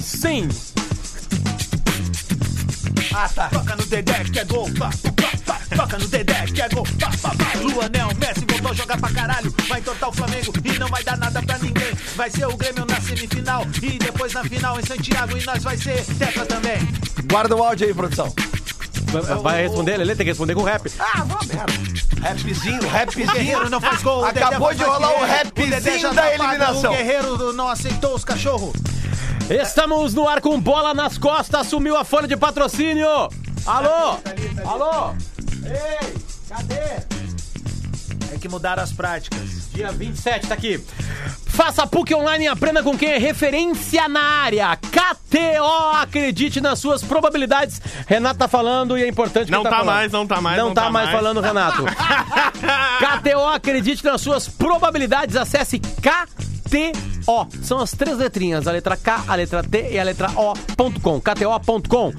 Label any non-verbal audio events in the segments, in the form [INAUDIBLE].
sim! Toca no Dedé que é gol, pá, pá, pá. Toca no Dedé que é gol, pá, pá, pá. Luanel, Messi voltou a jogar pra caralho. Vai entortar o Flamengo e não vai dar nada pra ninguém. Vai ser o Grêmio na semifinal e depois na final em Santiago. E nós vai ser tetra também. Guarda o áudio aí, produção. Vai- responder, Lelê? Tem que responder com rap. Ah, merda. Rapzinho, O rapzinho. Guerreiro não faz gol. Acabou de rolar o rapzinho da tá eliminação. O Guerreiro não aceitou os cachorros. Estamos no ar com bola nas costas, sumiu a folha de patrocínio! Alô? Alô? Ei, cadê? É que mudaram as práticas. Dia 27, tá aqui. Faça PUC Online e aprenda com quem é referência na área. KTO, acredite nas suas probabilidades. Renato tá falando e é importante que Não tá falando. mais, não tá mais, Não, não tá, tá mais mais. falando, Renato. [LAUGHS] KTO, acredite nas suas probabilidades. Acesse KTO. São as três letrinhas, a letra K, a letra T e a letra O.com. KTO.com.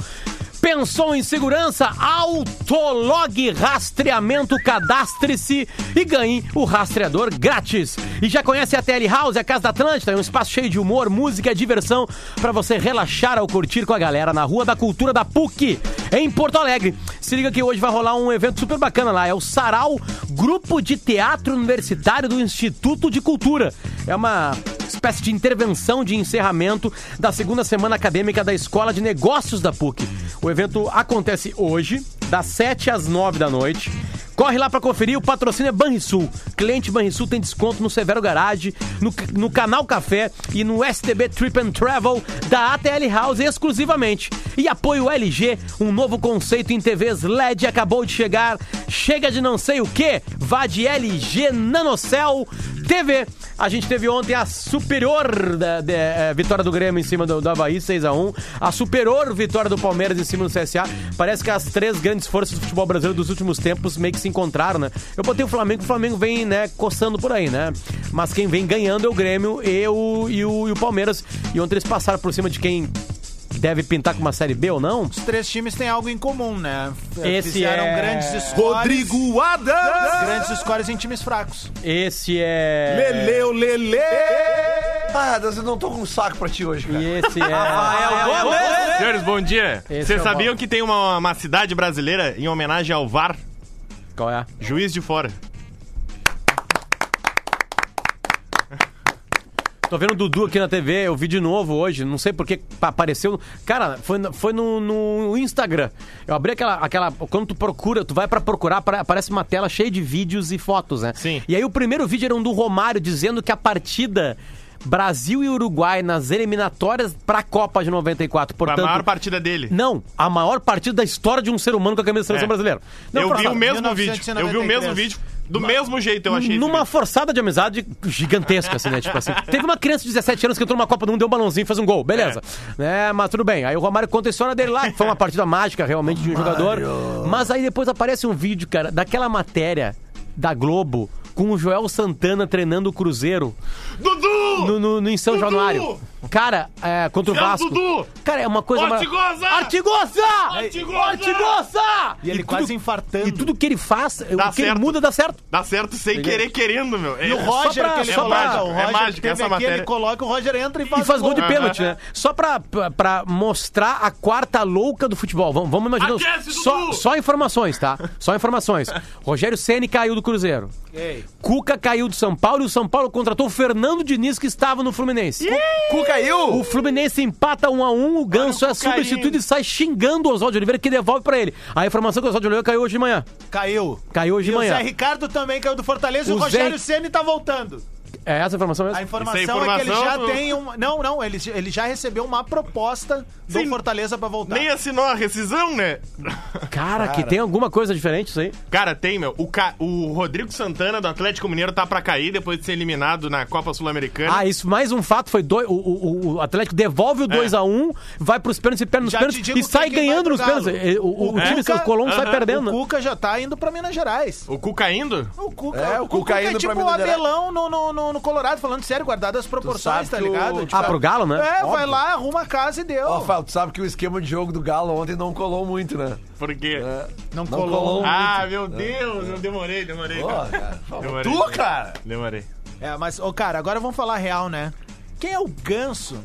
Pensou em segurança? Autolog Rastreamento, cadastre-se e ganhe o rastreador grátis. E já conhece a TL House, a Casa da Atlântida, é um espaço cheio de humor, música diversão para você relaxar ao curtir com a galera na Rua da Cultura da PUC, em Porto Alegre. Se liga que hoje vai rolar um evento super bacana lá, é o Sarau Grupo de Teatro Universitário do Instituto de Cultura. É uma espécie de intervenção de encerramento da segunda semana acadêmica da Escola de Negócios da PUC. O evento acontece hoje, das 7 às 9 da noite. Corre lá pra conferir, o patrocínio é Banrisul. Cliente Banrisul tem desconto no Severo Garage, no, no Canal Café e no STB Trip and Travel da ATL House exclusivamente. E apoio LG, um novo conceito em TVs LED acabou de chegar. Chega de não sei o que, vá de LG Nanocell TV. A gente teve ontem a superior da, eh, vitória do Grêmio em cima do, do Havaí, 6x1. A superior vitória do Palmeiras em cima do CSA. Parece que as três grandes forças do futebol brasileiro dos últimos tempos meio que se encontraram, né? Eu botei o Flamengo, o Flamengo vem, né, coçando por aí, né? Mas quem vem ganhando é o Grêmio e o, e o, e o Palmeiras. E ontem eles passaram por cima de quem deve pintar com uma Série B ou não. Os três times têm algo em comum, né? Esse Fizeram é- grandes scores. Rodrigo Adams. Grandes scores em times fracos. Esse é... Leleu, Lele. Ah, Adams, eu não tô com um saco pra ti hoje, cara. E esse é... Senhores, bom dia. Esse Vocês é o sabiam que tem uma, uma cidade brasileira em homenagem ao VAR? Qual é? Juiz de Fora. Tô vendo o Dudu aqui na TV, eu vi de novo hoje, não sei porque apareceu. Cara, foi, no- foi no, no Instagram. Eu abri aquela, aquela. Quando tu procura, tu vai pra procurar, apare- aparece uma tela cheia de vídeos e fotos, né? Sim. E aí o primeiro vídeo era um do Romário dizendo que a partida. Brasil e Uruguai nas eliminatórias pra Copa de 94. Foi a Portanto, maior partida dele. não, a maior partida da história de um ser humano com a camisa da seleção É. brasileira. Não, eu vi o mesmo 1993. vídeo. Eu vi o mesmo vídeo. Do mesmo jeito eu achei Numa forçada de amizade gigantesca, assim, né? Tipo assim. Teve uma criança de 17 anos que entrou numa Copa do Mundo, deu um balãozinho e fez um gol. Beleza. Né? Mas tudo bem. Aí o Romário conta a história dele lá, que foi uma partida mágica realmente de um jogador. Mas aí depois aparece um vídeo, cara, daquela matéria da Globo com o Joel Santana treinando o Cruzeiro Dudu! No, no- no- em São Dudu! Januário. Cara, é, contra o Seu Vasco. Dudu! Cara, é uma coisa... Ortigosa! Artigosa! Artigosa! Artigosa! E ele tudo- quase infartando. E tudo que ele faz, Dá o que ele muda dá certo. Dá certo sem querer querendo, meu. E o É, Roger, pra- que ele o é Roger mágica que teve essa aqui, matéria. ele coloca, o Roger entra e faz, E faz gol de Aham. pênalti, né? Só pra, pra, pra mostrar a quarta louca do futebol. Vamos, vamos imaginar. Aquece, Só, só informações, tá? Só informações. Rogério Ceni caiu do Cruzeiro. Ei. Cuca caiu do São Paulo e o São Paulo contratou o Fernando Diniz, que estava no Fluminense. Cu caiu? O Fluminense empata 1 a 1 o Ganso é o substituído e sai xingando o Oswaldo Oliveira, que devolve pra ele. A informação que o Oswaldo Oliveira caiu hoje de manhã. Caiu. Caiu hoje E de o manhã. Zé Ricardo também caiu do Fortaleza e O o Rogério Ceni tá voltando. É essa a informação mesmo? A informação, Isso é é que ele já informação, tu- tem um... Não, não, ele, ele já recebeu uma proposta do Sim. Fortaleza pra voltar. Nem assinou a rescisão, né? Cara, que tem alguma coisa diferente isso aí. Cara, tem, meu. O, Ca- o Rodrigo Santana do Atlético Mineiro tá pra cair depois de ser eliminado na Copa Sul-Americana. Ah, isso, mais um fato, foi dois, o, o, o Atlético devolve o 2x1, vai pros pênaltis e perde nos pênaltis e sai ganhando nos pênaltis. O, o, o O time, Cuca- o Colombo sai Aham. perdendo. O Cuca já tá indo pra Minas Gerais. O Cu caindo? O Cuca, É, o Cuca é indo tipo pra o Minas Gerais. Abelão no, no, no, no Colorado, falando sério, guardado as proporções, tá que o- ligado? Ah, pro Galo, né? É, vai Óbvio. lá, arruma a casa e deu. Ó, Rafael, tu sabe que o esquema de jogo do Galo ontem não colou muito, né? Por quê? É, Não não colou. colou Ah, meu Deus, eu demorei, demorei. Cara. Demorei. Tu, cara? Demorei. É, mas, ô, cara, agora vamos falar real, né? Quem é o ganso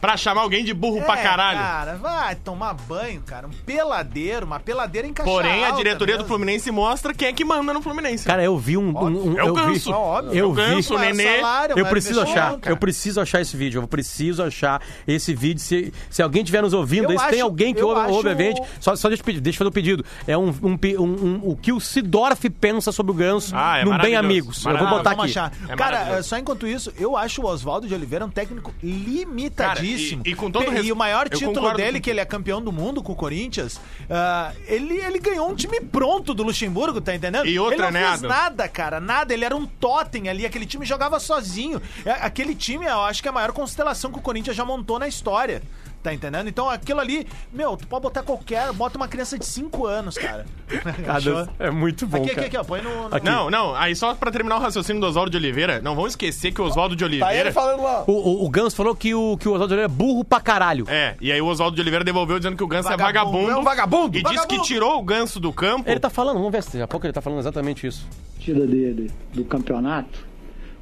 pra chamar alguém de burro pra É, caralho. Cara, vai tomar banho, cara. Um peladeiro, uma peladeira encaixada. Porém, a diretoria do Fluminense mostra quem é que manda no Fluminense. Cara, eu vi um. um, um o eu vi, Ganso. Óbvio. eu É o Ganso, vi. o Nenê. Eu preciso achar, eu preciso achar esse vídeo. Eu preciso achar esse vídeo. Se, se alguém estiver nos ouvindo, Eu se tem alguém que eu ouve, acho- ouve a gente, só, só deixa, eu pedir- deixa eu fazer um pedido. É um, um, um- um- o que o Sidorf pensa sobre o Ganso Ah, é no Bem. Amigos. Eu vou botar aqui. É cara, só enquanto isso, eu acho o Oswaldo de Oliveira um técnico limitadíssimo. Cara, e- e com todo E o maior título dele, com- que ele é campeão do mundo com o Corinthians, ah, ele, ele ganhou um time pronto do Luxemburgo, tá entendendo? E outra, ele não né, fez Adam? nada, cara, nada. Ele era um totem ali, aquele time jogava sozinho. É, Aquele time, eu acho que é a maior constelação que o Corinthians já montou na história. Tá entendendo? Então aquilo ali, meu, tu pode botar qualquer, bota uma criança de 5 anos, cara. [LAUGHS] É muito bom. Aqui, aqui, cara. aqui, ó, põe no. no- Aqui. Não, não, aí só pra terminar o raciocínio do Oswaldo de Oliveira, não vamos esquecer que o Oswaldo de Tá Oliveira. ele falando lá. O, o, o Ganso falou que o, que o Oswaldo Oliveira é burro pra caralho. É, e aí o Oswaldo de Oliveira devolveu dizendo que o Ganso é Vagabundo, vagabundo. é um vagabundo, E disse vagabundo. que tirou o Ganso do campo. Ele tá falando, vamos ver se daqui a pouco ele tá falando exatamente isso. partida dele do campeonato,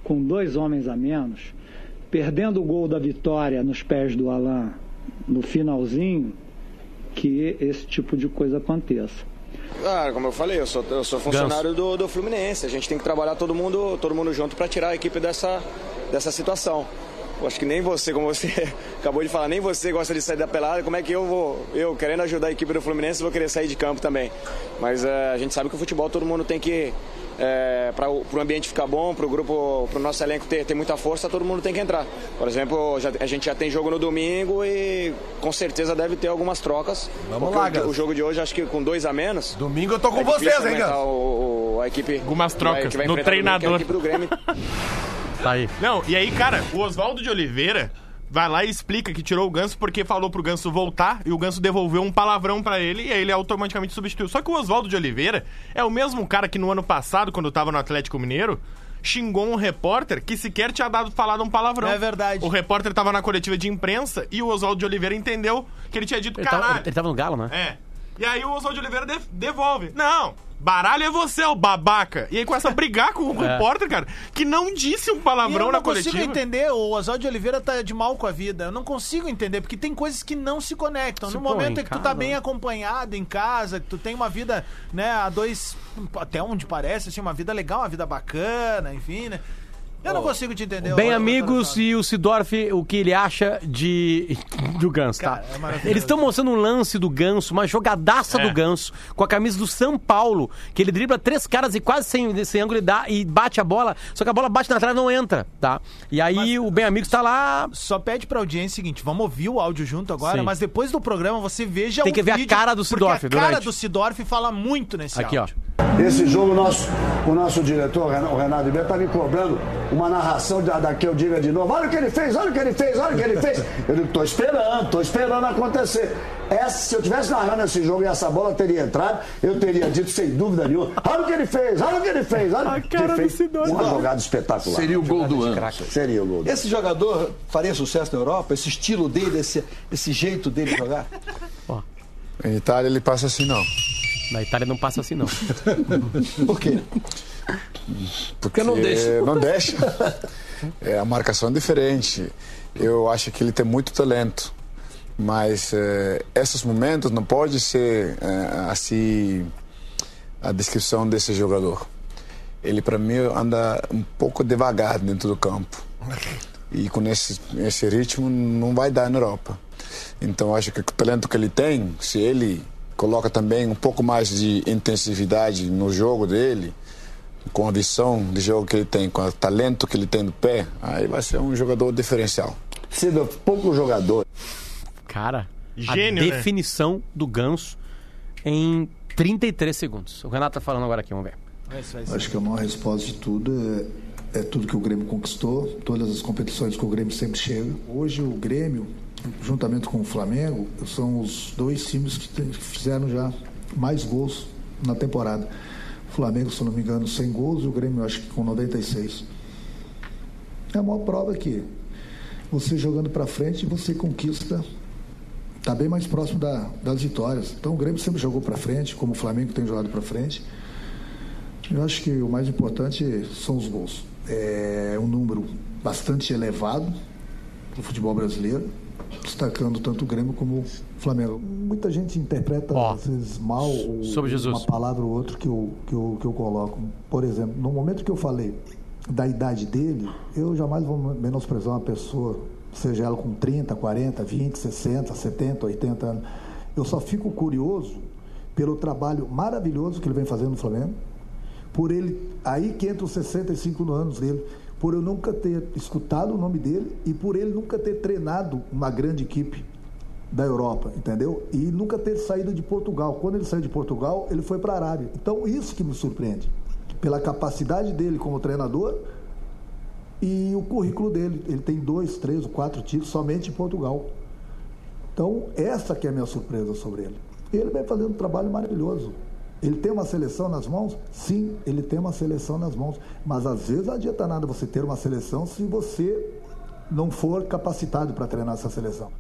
com dois homens a menos, perdendo o gol da vitória nos pés do Alain no finalzinho, que esse tipo de coisa aconteça. Ah, como eu falei, eu sou, eu sou funcionário do, do Fluminense. A gente tem que trabalhar todo mundo, todo mundo junto para tirar a equipe dessa, dessa situação. Eu acho que nem você, como você [LAUGHS] acabou de falar, nem você gosta de sair da pelada. Como é que eu vou, eu querendo ajudar a equipe do Fluminense, vou querer sair de campo também? Mas eh, a gente sabe que o futebol todo mundo tem que, para o ambiente ficar bom, para o grupo, para o nosso elenco ter, ter muita força, todo mundo tem que entrar. Por exemplo, já- a gente já tem jogo no domingo e com certeza deve ter algumas trocas. Vamos lá, o- o, jogo de hoje, acho que com dois a menos. Domingo eu tô com É vocês, hein, Ganso? o- o- a equipe. Algumas que trocas vai- que vai no enfrentar o Grêmio, que é a treinador. equipe do Grêmio. Tá aí. Não, e aí, cara, o Oswaldo de Oliveira vai lá e explica que tirou o Ganso porque falou pro Ganso voltar e o Ganso devolveu um palavrão pra ele e aí ele automaticamente substituiu. Só que o Oswaldo de Oliveira é o mesmo cara que no ano passado, quando tava no Atlético Mineiro, xingou um repórter que sequer tinha dado falado um palavrão. É verdade. O repórter tava na coletiva de imprensa e o Oswaldo de Oliveira entendeu que ele tinha dito Ele tava, caralho. ele tava no Galo, né? É. E aí o Oswaldo de Oliveira de- devolve. Não, baralho é você, o babaca. E aí começa a brigar com o [LAUGHS] É. repórter, cara, que não disse um palavrão eu na não consigo coletiva. entender, o Oswaldo de Oliveira tá de mal com a vida. Eu não consigo entender, porque tem coisas que não se conectam. Se no pô, momento em que tu tá casa, bem né? acompanhado em casa, que tu tem uma vida, né, a dois. Até onde parece, assim, uma vida legal, uma vida bacana, enfim, né? Eu não consigo te entender. Bem amigos e o Sidorf, o que ele acha de do Ganso, tá? Cara, é maravilhoso. Eles estão mostrando um lance do Ganso, uma jogadaça É. do Ganso, com a camisa do São Paulo, que ele dribla três caras e quase sem, sem ângulo e, dá, e bate a bola, só que a bola bate na trave e não entra, tá? E aí o Bem Amigos tá lá. Só pede pra audiência o seguinte, vamos ouvir o áudio junto agora, Sim. mas depois do programa você veja Tem o que ver a vídeo, cara do Sidorf porque a cara do Sidorf fala muito nesse Aqui, ó. Esse jogo, o nosso, o nosso diretor, o Renato Ribeiro, está me cobrando uma narração da, da que eu diga de novo. Olha o que ele fez, olha o que ele fez, olha o que ele fez. [LAUGHS] Eu digo, estou esperando, estou esperando acontecer. Essa, se eu tivesse narrando esse jogo e essa bola teria entrado, eu teria dito sem dúvida nenhuma: olha o que ele fez, olha o que ele fez, olha A ele cara do fez. Uma jogada espetacular. Seria o gol do ano. Seria o gol do ano. Esse jogador faria sucesso na Europa? Esse estilo dele, esse, esse jeito dele de jogar? Em Itália ele passa assim não. Na Itália não passa assim, não. [LAUGHS] Por quê? Porque não deixa. Não deixa. É, a marcação é diferente. Eu acho que ele tem muito talento. Mas eh, esses momentos não pode ser eh, assim a descrição desse jogador. Ele para mim anda um pouco devagar dentro do campo. E com esse, esse ritmo não vai dar na Europa. Então acho que o talento que ele tem, se ele coloca também um pouco mais de intensividade no jogo dele, com a visão de jogo que ele tem, com o talento que ele tem no pé, aí vai ser um jogador diferencial. Sido pouco jogador. Cara, Gênio, a né? definição do Ganso em 33 segundos. O Renato tá falando agora aqui, vamos ver. Acho que a maior resposta de tudo é, é tudo que o Grêmio conquistou, todas as competições que o Grêmio sempre chega. Hoje o Grêmio, juntamente com o Flamengo, são os dois times que fizeram já mais gols na temporada. O Flamengo, se não me engano, 100 gols e o Grêmio, acho que com 96. É a maior prova que você jogando para frente, você conquista está bem mais próximo da- das vitórias. Então o Grêmio sempre jogou para frente, como o Flamengo tem jogado para frente. Eu acho que o mais importante são os gols. É um número bastante elevado para o futebol brasileiro. Destacando tanto o Grêmio como o Flamengo. Muita gente interpreta Ó, às vezes mal uma palavra ou outra que eu, que, eu, que eu coloco. Por exemplo, no momento que eu falei da idade dele, eu jamais vou menosprezar uma pessoa, seja ela com 30, 40, 20, 60, 70, 80 anos. Eu só fico curioso pelo trabalho maravilhoso que ele vem fazendo no Flamengo, por ele, aí que entra os 65 anos dele, por eu nunca ter escutado o nome dele e por ele nunca ter treinado uma grande equipe da Europa, entendeu? E nunca ter saído de Portugal. Quando ele saiu de Portugal, ele foi para a Arábia. Então, isso que me surpreende. Pela capacidade dele como treinador e o currículo dele. Ele tem dois, três ou quatro títulos somente em Portugal. Então, essa que é a minha surpresa sobre ele. Ele vem fazendo um trabalho maravilhoso. Ele tem uma seleção nas mãos? Sim, ele tem uma seleção nas mãos. Mas às vezes não adianta nada você ter uma seleção se você não for capacitado para treinar essa seleção.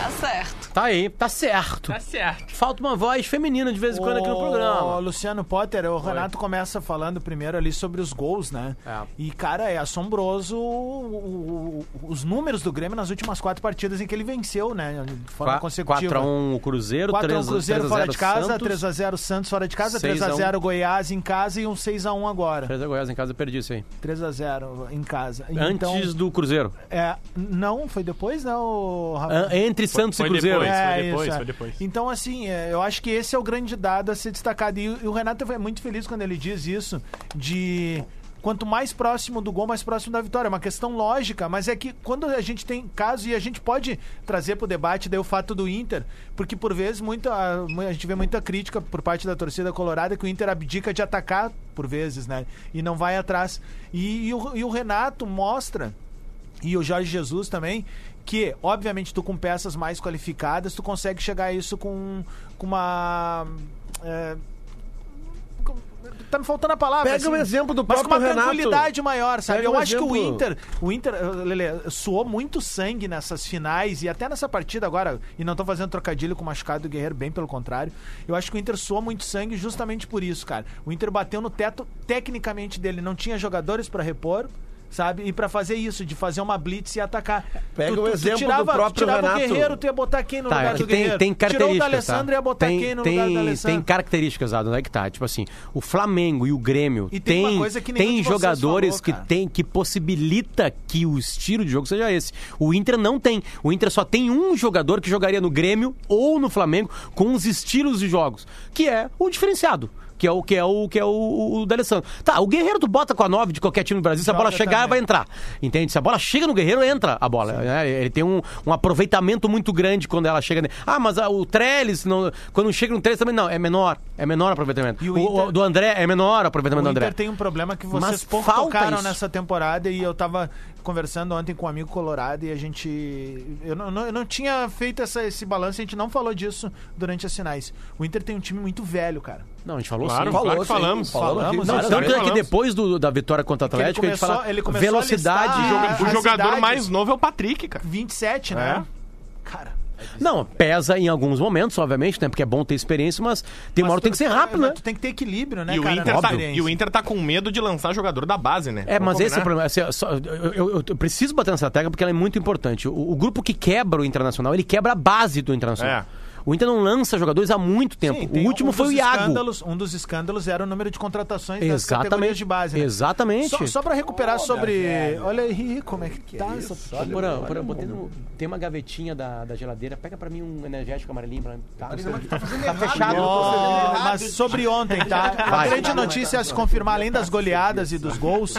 Tá certo. Tá aí, tá certo. Tá certo. Falta uma voz feminina de vez em quando aqui no Ô, programa. Luciano Potter, o Renato começa falando primeiro ali sobre os gols, né? É. E, cara, é assombroso o- o- os números do Grêmio nas últimas quatro partidas em que ele venceu, né? De forma consecutiva. 4x1 o Cruzeiro, 4x1 3 Cruzeiro fora de casa, Santos, 3x0 Santos fora de casa, 6 a 1. 3x0 Goiás em casa e um 6x1 agora. 3 a Goiás em casa, eu perdi isso aí. 3x0 em casa. Antes do Cruzeiro. É, não, foi depois, né, o Rafa? An- Entre Santos Foi e Cruzeiro. depois. É, depois, isso, é. foi depois. Então, assim, é, eu acho que esse é o grande dado a ser destacado. E, o- e o Renato é muito feliz quando ele diz isso, de quanto mais próximo do gol, mais próximo da vitória. É uma questão lógica, mas é que quando a gente tem caso, e a gente pode trazer para o debate daí o fato do Inter, porque por vezes muita, a gente vê muita crítica por parte da torcida colorada que o Inter abdica de atacar, por vezes, né? E não vai atrás. E, e o, e o Renato mostra e o Jorge Jesus também, que, obviamente, tu com peças mais qualificadas, tu consegue chegar a isso com, com uma. é, Tá me faltando a palavra. Pega um exemplo do mas com próprio uma Renato. tranquilidade maior, sabe? Pega Eu um acho que o exemplo. Inter, o Inter, eh, Lele, suou muito sangue nessas finais e até nessa partida agora, e não tô fazendo trocadilho com o machucado do Guerreiro, bem pelo contrário. Eu acho que o Inter suou muito sangue justamente por isso, cara. O Inter bateu no teto tecnicamente dele, não tinha jogadores pra repor. Sabe? E pra fazer isso, de fazer uma blitz e atacar. Pega o exemplo do tirava, próprio tu tirava Renato. o Guerreiro, tu ia botar quem no Tá, lugar é do tem, Guerreiro? tem Tirou o características. D'Alessandro tá? ia botar tem, quem no tem, lugar do tem Alessandro? características, Dado, onde é que tá? Tipo assim, o Flamengo e o Grêmio E tem tem, que tem jogadores falou, que cara. tem que possibilita que o estilo de jogo seja esse. O Inter não tem. O Inter só tem um jogador que jogaria no Grêmio ou no Flamengo com os estilos de jogos, que é o diferenciado. Que é o que é o que é o, o D'Alessandro. Tá, o Guerreiro tu bota com a 9 de qualquer time do Brasil, se a bola chegar, também. vai entrar. Entende? Se a bola chega no Guerreiro, entra a bola. né? Ele tem um, um aproveitamento muito grande quando ela chega. Ah, mas o Trellis, não, quando chega no Trellis também não. É menor. É menor o aproveitamento. E o o, Inter- o do André é menor o aproveitamento O do André. Inter tem um problema que vocês Mas pouco tocaram isso. nessa temporada e eu tava conversando ontem com um amigo colorado e a gente... Eu não, não- eu não tinha feito essa- esse balanço, a gente não falou disso durante as finais. O Inter tem um time muito velho, cara. Não, a gente falou Claro, sim. claro Falou, que sim. falamos. Falamos. Falamos, Não, tanto vezes é que falamos. depois do- da vitória contra o Que ele Atlético, a gente começou- fala ele começou a velocidade. Ah, o jogador idades. mais novo é o Patrick, cara. 27, né? Cara... Não, pesa em alguns momentos, obviamente, né? Porque é bom ter experiência, mas tem uma mas hora que tem tu- que ser rápido, mas né? Tu tem que ter equilíbrio, né, E o, cara? Inter na tá, e o Inter tá com medo de lançar jogador da base, né? É, Vamos mas esse é o combinar? problema. Assim, só- eu, eu- eu preciso bater nessa tecla porque ela é muito importante. O, o grupo que quebra o Internacional, ele quebra a base do Internacional. É. O Inter não lança jogadores há muito tempo. Sim, o tem último um foi o Iago. um dos escândalos era o número de contratações das Exatamente. categorias de base. Né? Exatamente. Só, só pra recuperar sobre. Olha aí como é que, tá essa. Ô, Porã, Porã, botei no- tem uma gavetinha da, da geladeira. Pega pra mim um energético amarelinho. Pra, tá, tá fechado. Ó, mas sobre ontem, tá? A grande notícia a se confirmar, além das goleadas e dos gols,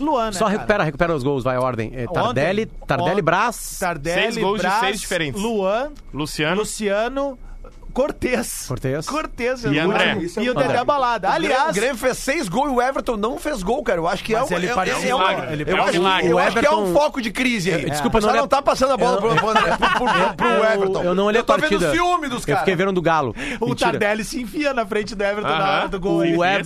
Luan, né, Só recupera, recupera os gols, vai a ordem. É, Tardelli, Tardelli, ontem- Brás. Tardelli, Seis gols de Braz, seis diferentes. Luan, Luciano. Luciano, Cortez. Cortez. Cortez. E o André. último. E o Dedé Balada. O Aliás, o Grêmio fez seis gols e o Everton não fez gol, cara. Eu acho que Mas é um, ele é, é, é um, milagre. eu Ele é um acho, milagre. eu O acho que é um foco de crise aí. Desculpa, Só não não, olhei- tá passando a bola pro, pro, André- pro, pro, pro Eu- Everton. Eu não olhei a eu tô partida. vendo ciúme dos Eu caras. fiquei vendo do Galo. o Mentira. Tardelli se enfia na frente do Everton na hora do gol. O, é,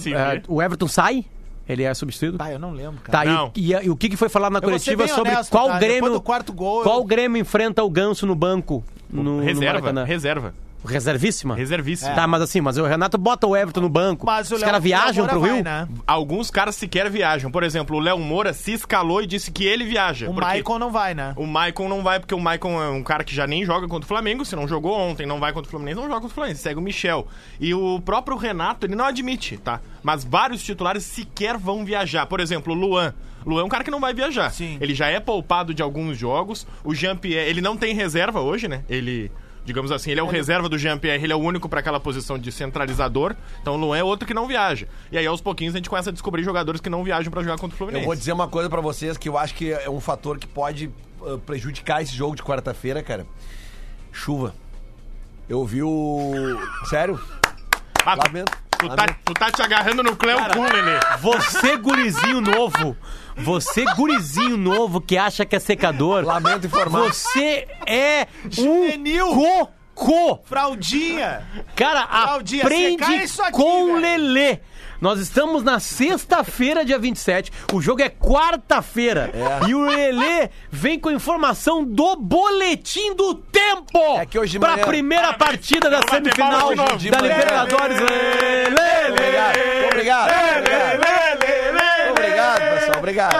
o Everton sai? Ele é substituído? Tá, eu não lembro, cara. Tá, Não. e, e- e o que, que foi falar na ser coletiva sobre honesto, qual tá? Depois Grêmio. do quarto gol, qual eu- Grêmio enfrenta o Ganso no banco no, no reserva, Maracanã? reserva. Reservíssima? Reservíssima. Tá, mas assim, mas o Renato bota o Everton no banco. Mas Os caras viajam pro Rio? né? Alguns caras sequer viajam. Por exemplo, o Léo Moura se escalou e disse que ele viaja. O porque Maicon não vai, né? O Maicon não vai, porque o Maicon é um cara que já nem joga contra o Flamengo. Se não jogou ontem, não vai contra o Fluminense, não joga contra o Fluminense. Segue o Michel. E o próprio Renato, ele não admite, tá? Mas vários titulares sequer vão viajar. Por exemplo, o Luan. Luan é um cara que não vai viajar. Sim. Ele já é poupado de alguns jogos. O Jean-Pierre, ele não tem reserva hoje, né? Ele. Digamos assim, ele é o reserva do Jean-Pierre, ele é o único para aquela posição de centralizador. Então o Luan é outro que não viaja. E aí aos pouquinhos a gente começa a descobrir jogadores que não viajam para jogar contra o Fluminense. Eu vou dizer uma coisa pra vocês que eu acho que é um fator que pode ah, prejudicar esse jogo de quarta-feira, cara. Chuva. Eu vi o. [LAUGHS] Sério? Ah, tu- Lamento. Tu tá, tu tá te agarrando no Cleo Kuhn, Lelê. Você, gurizinho novo. Você, gurizinho novo que acha que é secador. Lamento informar. Você é Juvenil. um cocô. Fraldinha! Cara, Claudinha, aprende aqui, com velho. Lelê. Nós estamos na sexta-feira, dia 27. O jogo é quarta-feira. E o Lelê vem com informação do boletim do tempo. É que hoje pra manhã- primeira partida da semifinal da. Libertadores. Lelê, Obrigado. Obrigado. Obrigado. Obrigado.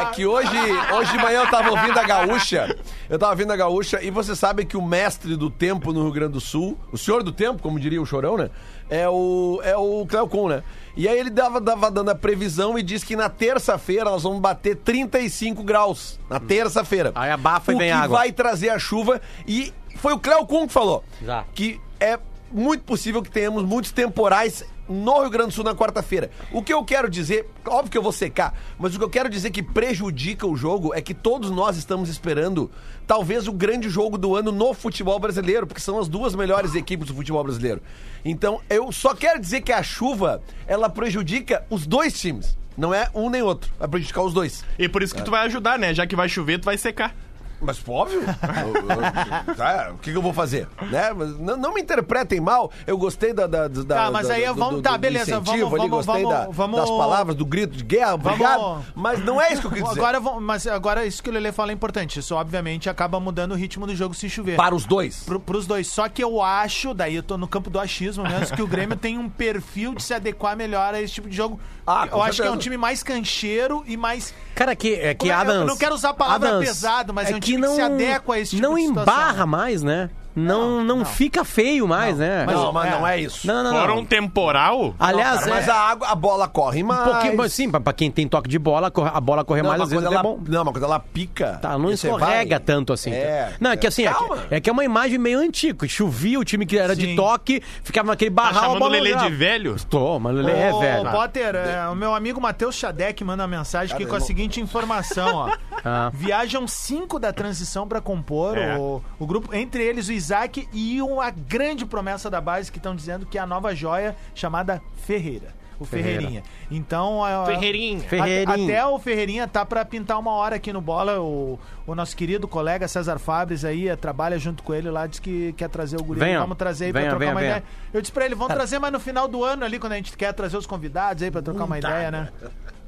É que hoje, hoje de manhã eu tava ouvindo a gaúcha. Eu tava ouvindo a gaúcha e você sabe que o mestre do tempo no Rio Grande do Sul, o senhor do tempo, como diria o Chorão, né? É o, é o Cleo Kuhn, né? E aí ele dava, dava dando a previsão e disse que na terça-feira nós vamos bater 35 graus. Na terça-feira. Aí abafa e o vem que água. vai trazer a chuva e foi o Cleo Kuhn que falou. Já. Que é muito possível que tenhamos muitos temporais no Rio Grande do Sul na quarta-feira. O que eu quero dizer, óbvio que eu vou secar, mas o que eu quero dizer que prejudica o jogo é que todos nós estamos esperando talvez o grande jogo do ano no futebol brasileiro, porque são as duas melhores equipes do futebol brasileiro. Então, eu só quero dizer que a chuva, ela prejudica os dois times. Não é um nem outro. Vai prejudicar os dois. E por isso que tu vai ajudar, né? Já que vai chover, tu vai secar. Mas óbvio. Eu- [LAUGHS] eu- tá, o que, que eu vou fazer? Né? Mas não, não me interpretem mal. Eu gostei da. da, da Tá, mas da- aí do- vamos- do- tá, do beleza, vamos- ali, vamos- gostei vamos- da- vamos- das palavras, do grito de guerra, obrigado. Mas não é isso que eu quis dizer. Agora, vamos- mas agora isso que o Lele fala é importante. Isso, obviamente, acaba mudando o ritmo do jogo se chover. Para os dois. Pro, pros dois. Só que eu acho, daí eu tô no campo do achismo mesmo, que o Grêmio tem um perfil de se adequar melhor a esse tipo de jogo. Ah, eu acho que é um time mais cancheiro e mais. Cara, que, é que é? Eu Adams... não quero usar a palavra Adams, pesado, mas é um time que se adequa a esse tipo Não embarra mais, né? Não, não, não. fica feio mais, né? Mas- não, mas é. não é isso. Não, não, Fora não. um temporal, Aliás, Cara, mas é- a água, a bola corre mais. Um pouquinho, mas sim, pra, pra quem tem toque de bola, corre- a bola correr Não, mais mas às vezes quando é ela, bom. não, mas quando ela pica. Tá, não você escorrega vai- tanto assim. É, não, é que assim, é Calma. que, é que é uma imagem meio antiga. Chovia, o time que era de Sim. toque, ficava naquele tá barral. chamando o Lelê de velho? Tô, mas o Lelê é Ô, velho. Potter, é, o meu amigo Matheus Xadec manda uma mensagem aqui Cara, com a seguinte informação, ó. [LAUGHS] Ah. Viajam cinco da transição pra compor É. o, o grupo, entre eles o Isaac e uma grande promessa da base que estão dizendo que é a nova joia chamada Ferreira. O Ferreira. Ferreirinha. Então, a- Ferreirinha. a- Ferreirinha. até o Ferreirinha tá pra pintar uma hora aqui no bola. O, o nosso querido colega César Fabres aí eh, trabalha junto com ele lá, diz que quer trazer o guri. Venha. Vamos trazer aí Venha, pra trocar venha, uma venha. ideia. Eu disse pra ele, vamos trazer mais no final do ano ali, quando a gente quer trazer os convidados aí pra trocar uma ideia, né?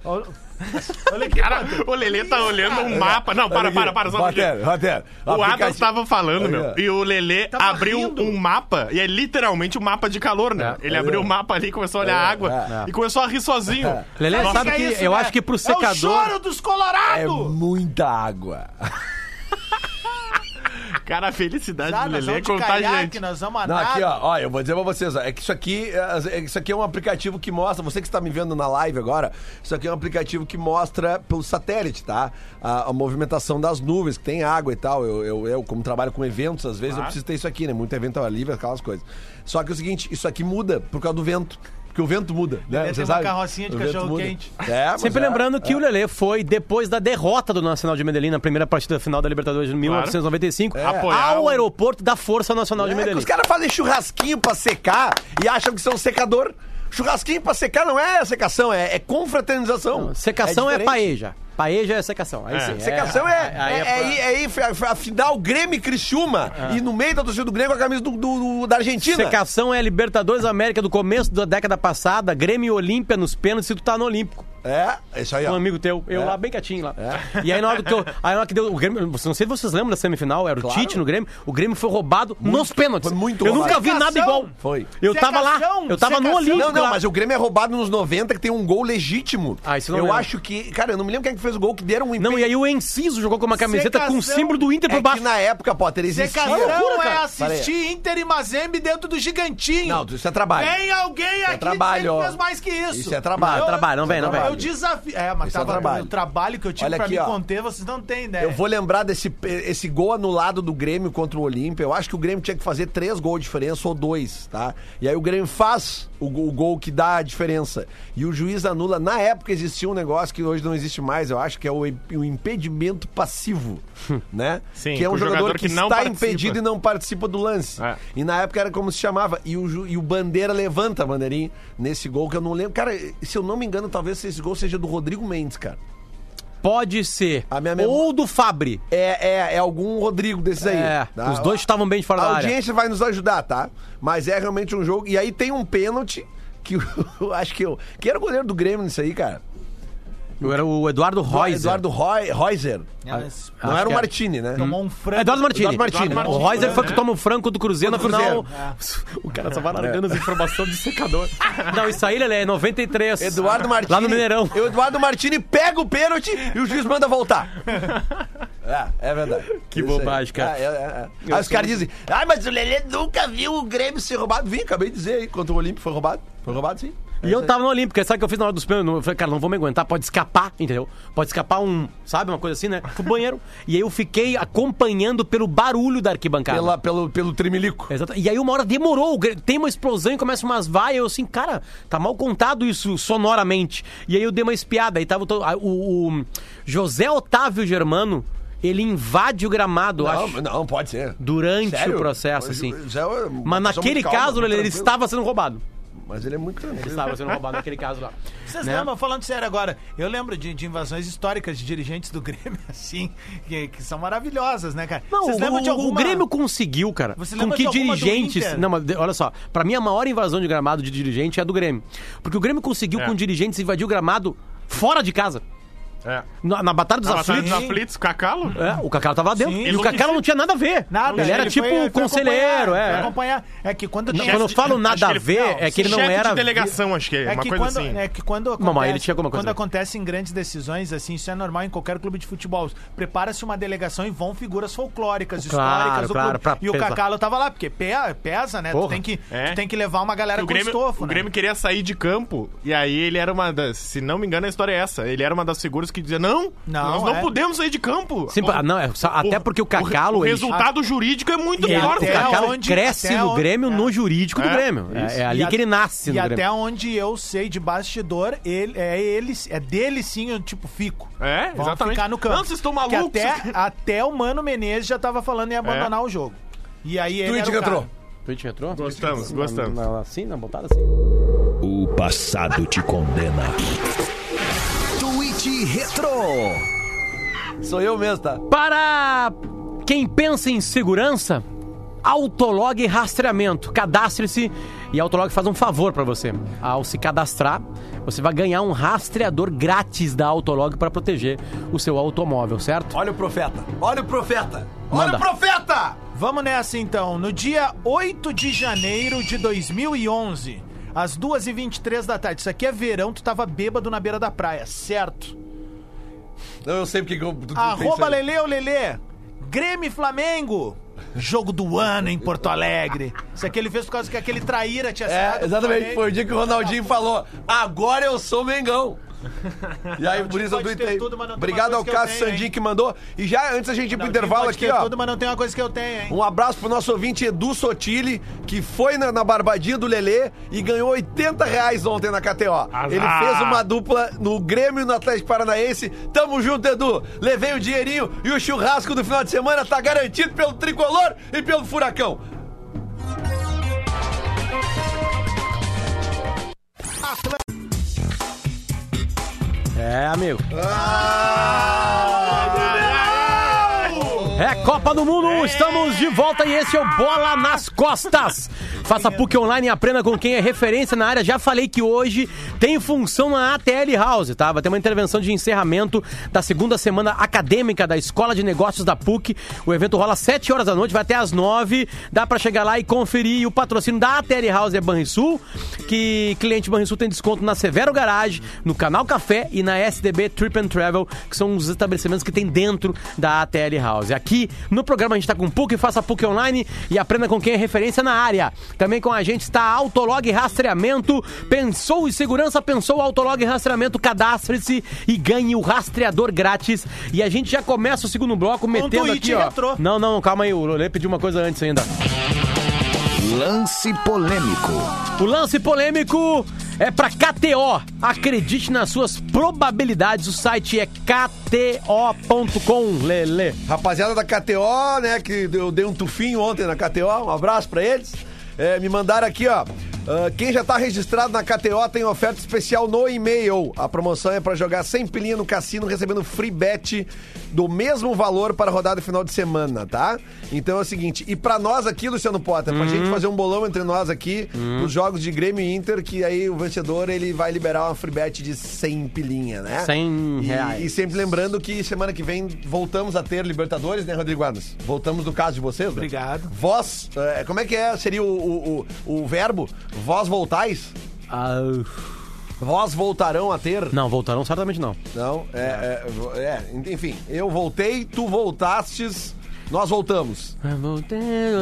Olha aqui, Cara, o Lelê tá olhando um mapa. Não, para, para, para. Só um pouquinho. Rotério, Rotério. O Aplicativo- tava falando, meu, e o Lelê Tava abriu rindo. um mapa, e é literalmente um mapa de calor, né? É. Ele abriu o mapa ali, começou a olhar a água é. e começou a rir sozinho. Lelê, Nossa, sabe que que, é isso, eu né? acho que pro É o secador. choro dos É Colorado! muita água. [LAUGHS] Cara, a felicidade Ah, do Lelê é contagiante. nós vamos Não, aqui, ó, ó, eu vou dizer pra vocês, ó, é que isso aqui, é, isso aqui é um aplicativo que mostra, você que está me vendo na live agora, isso aqui é um aplicativo que mostra pelo satélite, tá? A, a movimentação das nuvens, que tem água e tal. Eu, eu, eu, como trabalho com eventos, às vezes eu preciso ter isso aqui, né? Muito evento ao ar livre, aquelas coisas. Só que é o seguinte, isso aqui muda por causa do vento. Porque o vento muda, né? Tem Você uma sabe? carrocinha de O vento cachorro muda. quente. É, Sempre é, lembrando que é. o Lelê foi depois da derrota do Nacional de Medellín na primeira partida final da Libertadores de 1995 Apoiar ao o- aeroporto da Força Nacional de É, Medellín. os caras fazem churrasquinho pra secar e acham que são secador. Churrasquinho pra secar não é secação, é, é confraternização. Secação é, diferente. paeja. Paeja é secação. Aí É. sim. Secação é, aí é, é, é, ir a- a final Grêmio e Criciúma e no meio da torcida do Grêmio com a camisa do, do- do- da Argentina. Secação é Libertadores América do começo da década passada, Grêmio e Olímpia nos pênaltis se tu tá no Olímpico. É, isso aí, Um ó. amigo teu, eu É. lá bem quietinho lá. E aí na hora que eu, aí na hora que deu o Grêmio, não sei se vocês lembram da semifinal, era o Claro. Tite no Grêmio, o Grêmio foi roubado nos pênaltis. foi muito Eu roubado. nunca vi nada Secação. igual. Foi. Eu tava lá, Secação, eu tava no secação. Olímpico Não, não, lá. mas o Grêmio é roubado nos 90, que tem um gol legítimo. Ah, isso eu não Eu lembro. acho que. Cara, eu não me lembro quem é que fez o gol, que deram um Não, e aí o Enciso jogou com uma camiseta com o Secação. símbolo do Inter por É baixo. que na época, Potter, existia. Secação loucura, é assistir Inter e Mazembe dentro do gigantinho. Não, isso é trabalho. Tem alguém aqui trabalho, que ó. fez mais que isso. Isso é trabalho. Eu- Trabalho, não vem, não é vem. Eu desafio. É, mas é tava, trabalho. o trabalho que eu tive Olha pra aqui, me ó. conter, vocês não têm ideia. Eu vou lembrar desse esse gol anulado do Grêmio contra o Olímpia. Eu acho que o Grêmio tinha que fazer três gols de diferença ou dois, tá? E aí o Grêmio faz o, o gol que dá a diferença. E o juiz anula. Na época existia um negócio que hoje não existe mais, eu acho, que é o, o impedimento passivo, [LAUGHS] né? Sim, que é um jogador, jogador que, que não está participa. impedido e não participa do lance. É. E na época era como se chamava. E o, e o Bandeira levanta a bandeirinha nesse gol que eu não lembro. Cara, se eu não me engano, talvez esse gol seja do Rodrigo Mendes, cara. Pode ser. A Ou do Fabri. É, é, é algum Rodrigo desses aí. É, tá? os dois estavam bem de fora A da área. audiência vai nos ajudar, tá? Mas é realmente um jogo. E aí tem um pênalti que [LAUGHS] eu acho que eu. Que era o goleiro do Grêmio nisso aí, cara? Eu era o Eduardo Reuser. Eduardo Roy, Reuser. É, mas Não era o era. Martini, né? Tomou um frango. Eduardo Martini. Eduardo Martini. O Reuser foi que toma o franco do Cruzeiro no final. [LAUGHS] O cara só vai largando as informações de secador. [LAUGHS] Não, isso aí, Lelê, é 93. Eduardo Martini. Lá no Mineirão. E o Eduardo Martini pega o pênalti e o juiz manda voltar. [LAUGHS] É, é verdade. Que Isso aí. bobagem, cara. É, é, é. Aí os caras dizem, ah, mas o Lelê nunca viu o Grêmio ser roubado. Vim, acabei de dizer aí, contra o Olímpico foi roubado. Foi roubado, sim. E eu tava no Olímpico, sabe o que eu fiz na hora dos pênaltis? Eu falei, cara, não vou me aguentar, pode escapar, entendeu? Pode escapar um, sabe, uma coisa assim, né? Fui pro banheiro. E aí eu fiquei acompanhando pelo barulho da arquibancada. Pela, pelo, pelo trimilico. Exato. E aí uma hora demorou, tem uma explosão e começa umas vaias, eu assim, cara, tá mal contado isso sonoramente. E aí eu dei uma espiada, aí tava todo, o, o José Otávio Germano, ele invade o gramado, Não, acho, não, pode ser. durante Sério? o processo, assim. é Mas naquele caso, ele, ele estava sendo roubado. Mas ele é muito tranquilo. Ele estava sendo roubado naquele caso lá. Vocês né? lembram, falando sério agora, eu lembro de, de invasões históricas de dirigentes do [LAUGHS] Grêmio, assim, que, que são maravilhosas, né, cara? Não, Vocês o, lembram de o- alguma... o Grêmio conseguiu, cara. Você com que dirigentes. Não, mas de- olha só. Pra mim, a maior invasão de gramado de dirigente é a do Grêmio. Porque o Grêmio conseguiu É. com dirigentes invadir o gramado fora de casa. É. Na, na Batalha dos Na Batalha dos Aflitos. Aflitos, Cacalo? É, o Cacalo tava dentro. Sim. e o Cacalo não tinha nada a ver. Nada, Ele era tipo foi- foi conselheiro, acompanhar, é. acompanhar. É que quando Não, quando eu falo nada a ele- ver, não, é que ele não era. de delegação, acho que é, É uma que, coisa quando, assim. é que quando acontece, mas ele tinha alguma coisa quando a ver. acontece em grandes decisões, assim, isso é normal em qualquer clube de futebol. Prepara-se uma delegação e vão figuras folclóricas, Claro, históricas claro, E o. Cacalo tava lá, porque pe- pesa, né? Tu Porra. tem, que, É. tu tem que levar uma galera o com estofo, o né? Grêmio queria sair de campo e aí ele era uma das, se não me engano a história é essa, ele era uma das figuras que dizia não, Não, nós não é. podemos sair de campo. Sim, O- não, é, só- até porque o Cacalo. o, ele- resultado jurídico é muito ele- pior, o até. Cacalo onde- cresce até no onde- Grêmio é. no jurídico do É, Grêmio. É, é ali E que ele nasce E no até Grêmio. onde eu sei de bastidor, ele, é ele, é dele sim, eu, tipo, fico. É, Vão exatamente. ficar no campo. Não, vocês estão malucos. até, até o Mano Menezes já tava falando em abandonar o jogo. E aí ele Tweet era o retrô. cara. Twitch retrô? Gostamos, gostamos. Assim, na botada assim. O passado te condena. Tweet Retro. Sou eu mesmo, tá? Para quem pensa em segurança, Autolog Rastreamento. Cadastre-se e a Autolog faz um favor pra você. Ao se cadastrar, você vai ganhar um rastreador grátis da Autolog para proteger o seu automóvel, certo? Olha o profeta. Olha o profeta. Olha Manda. o profeta! Vamos nessa então. No dia 8 de janeiro de 2011, às 2h23 da tarde. Isso aqui é verão, tu tava bêbado na beira da praia, certo? Não, eu sei porque que eu. isso Arroba aí. Lele Lelê. Grêmio e Flamengo. Jogo do ano em Porto Alegre. Isso aqui ele fez por causa que aquele traíra tinha É, exatamente. Foi o dia que o Ronaldinho falou: agora eu sou Mengão. E aí, [LAUGHS] por isso eu tuitei. tudo, Obrigado ao Cássio tenho, Sandin hein? que mandou. E já antes a gente ir pro intervalo aqui, ó. Tudo, mas não tem uma coisa que eu tenho, hein? Um abraço pro nosso ouvinte Edu Sotile, que foi na, na barbadinha do Lelê e ganhou 80 reais ontem na KTO. Ele fez uma dupla no Grêmio e no Atlético Paranaense. Tamo junto, Edu. Levei o dinheirinho e o churrasco do final de semana tá garantido pelo Tricolor e pelo Furacão. É, amigo. É Copa do Mundo, estamos de volta e esse é o Bola nas Costas. Faça PUC online e aprenda com quem é referência na área. Já falei que hoje tem função na ATL House, tá? Vai ter uma intervenção de encerramento da segunda semana acadêmica da Escola de Negócios da PUC. O evento rola às 7 horas da noite, vai até às 9. Dá pra chegar lá e conferir. E o patrocínio da ATL House é Banrisul, que cliente Banrisul tem desconto na Severo Garage, no Canal Café e na SDB Trip and Travel, que são os estabelecimentos que tem dentro da ATL House. Aqui no programa a gente tá com PUC, faça PUC online e aprenda com quem é referência na área. Também com a gente está Autolog Rastreamento. Pensou em segurança, pensou Autolog Rastreamento, cadastre-se e ganhe o rastreador grátis. E a gente já começa o segundo bloco metendo tweet aqui, ó. retrô. Não, não, calma aí, o Lolê pediu uma coisa antes ainda. Lance polêmico. O lance polêmico é pra KTO. Acredite nas suas probabilidades. O site é kto.com, Lele. Rapaziada da KTO, né, que eu dei um tufinho ontem na KTO, um abraço pra eles. É, me mandaram aqui, ó. Ah, quem já tá registrado na KTO tem oferta especial no e-mail. A promoção é pra jogar sem pilinha no cassino, recebendo free bet do mesmo valor para a rodada final de semana, tá? Então é o seguinte, e pra nós aqui, Luciano Potter, pra gente fazer um bolão entre nós aqui, nos jogos de Grêmio e Inter, que aí o vencedor, ele vai liberar uma free bet de 100 pilinha, né? 100 E- reais. E, sempre lembrando que semana que vem voltamos a ter Libertadores, né, Rodrigo Adams? Voltamos no caso de vocês, né? Obrigado. Vós, é, como é que é? Seria o, o, o, o verbo? Vós voltais? Ah, Vós voltarão a ter? não, voltarão certamente não. Não, é, é, é, enfim, eu voltei, tu voltastes, nós voltamos.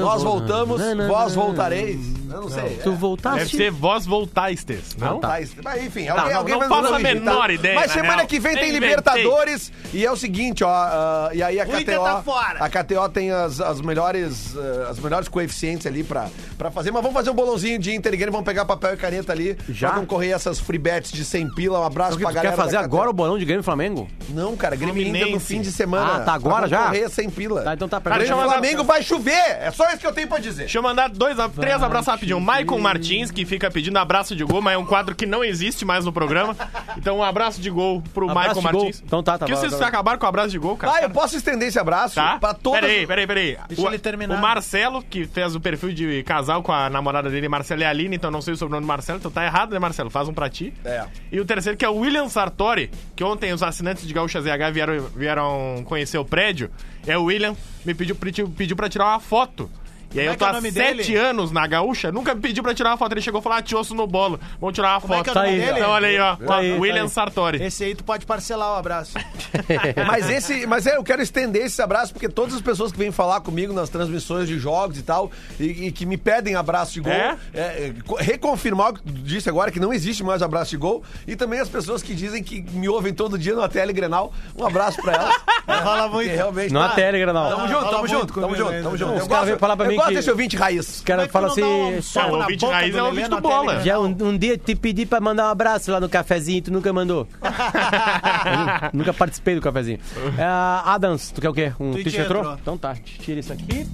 Nós voltamos, vós voltareis. Eu não sei. Tu é. voltaste? Deve ser vós voltastes, não? Tá, Mas enfim, Tá, alguém, não- alguém não vai faço a corrigir, menor ideia, Mas na semana que vem tem. Libertadores e é o seguinte, ó. ah, e aí a KTO. tá fora. A KTO tem as, as melhores ah, as melhores coeficientes ali pra, pra fazer. Mas vamos fazer um bolãozinho de Inter e Grêmio, vamos pegar papel e caneta ali. Já? Pra concorrer essas free bets de 100 pila. Um abraço O que pra tu galera. quer fazer da KTO. agora o bolão de Grêmio Flamengo? Não, cara, Grêmio Inter no fim de semana. Ah, tá agora pra já? concorrer 100 pila. Tá, então tá Cara, perto. deixa eu Grêmio e mandar- Flamengo vai chover. É só isso que eu tenho pra dizer. Deixa eu mandar dois, a- três abraços rapidinho. Maicon Martins, que fica pedindo abraço de gol, mas é um quadro que não existe mais no programa. Então, um abraço de gol pro Abraço Maicon de gol. Martins. Então tá, tá Que bom, vocês tá bom. acabaram com o abraço de gol, cara? Ah, eu posso estender esse abraço Tá? pra todas. Peraí, peraí, peraí. Deixa o, ele terminar. O Marcelo, que fez o perfil de casal com a namorada dele, Marcelo e Aline, então não sei o sobrenome do Marcelo, então tá errado, né, Marcelo? Faz um pra ti. É. E o terceiro, que é o William Sartori, que ontem os assinantes de Gaúcha ZH vieram, vieram conhecer o prédio. É o William, me pediu, pediu, pra tirar uma foto. E aí Como é eu que tô é há sete dele? anos na Gaúcha, nunca me pediu pra tirar uma foto. Ele chegou e falou: ah, te ouço no bolo. Vamos tirar uma Como é foto. que é o nome Tá aí, dele? Então, olha aí, ó. Tá aí, tá William aí. Sartori. Esse aí tu pode parcelar o abraço. [LAUGHS] Mas esse, mas é, eu quero estender esse abraço porque todas as pessoas que vêm falar comigo nas transmissões de jogos e tal e, e que me pedem abraço de gol, É? é, é, co- reconfirmar o que tu disse agora que não existe mais abraço de gol e também as pessoas que dizem que me ouvem todo dia no tele Grenal, um abraço pra elas. [LAUGHS] Rola Porque muito. realmente Não tá- tele, Granal. Tamo junto, fala tamo junto, tamo junto, tamo junto. Os caras vêm falar pra mim gosto que- desse ouvinte raiz. Os caras é falam um assim. É, o na ouvinte boca raiz é o ouvinte do bola. Já um, um dia te pedi pra mandar um abraço lá no cafezinho, tu nunca mandou. Eu [LAUGHS] nunca participei do cafezinho. É, Adams, tu quer o quê? Um Tweet tweet retrô? Então tá, tira isso aqui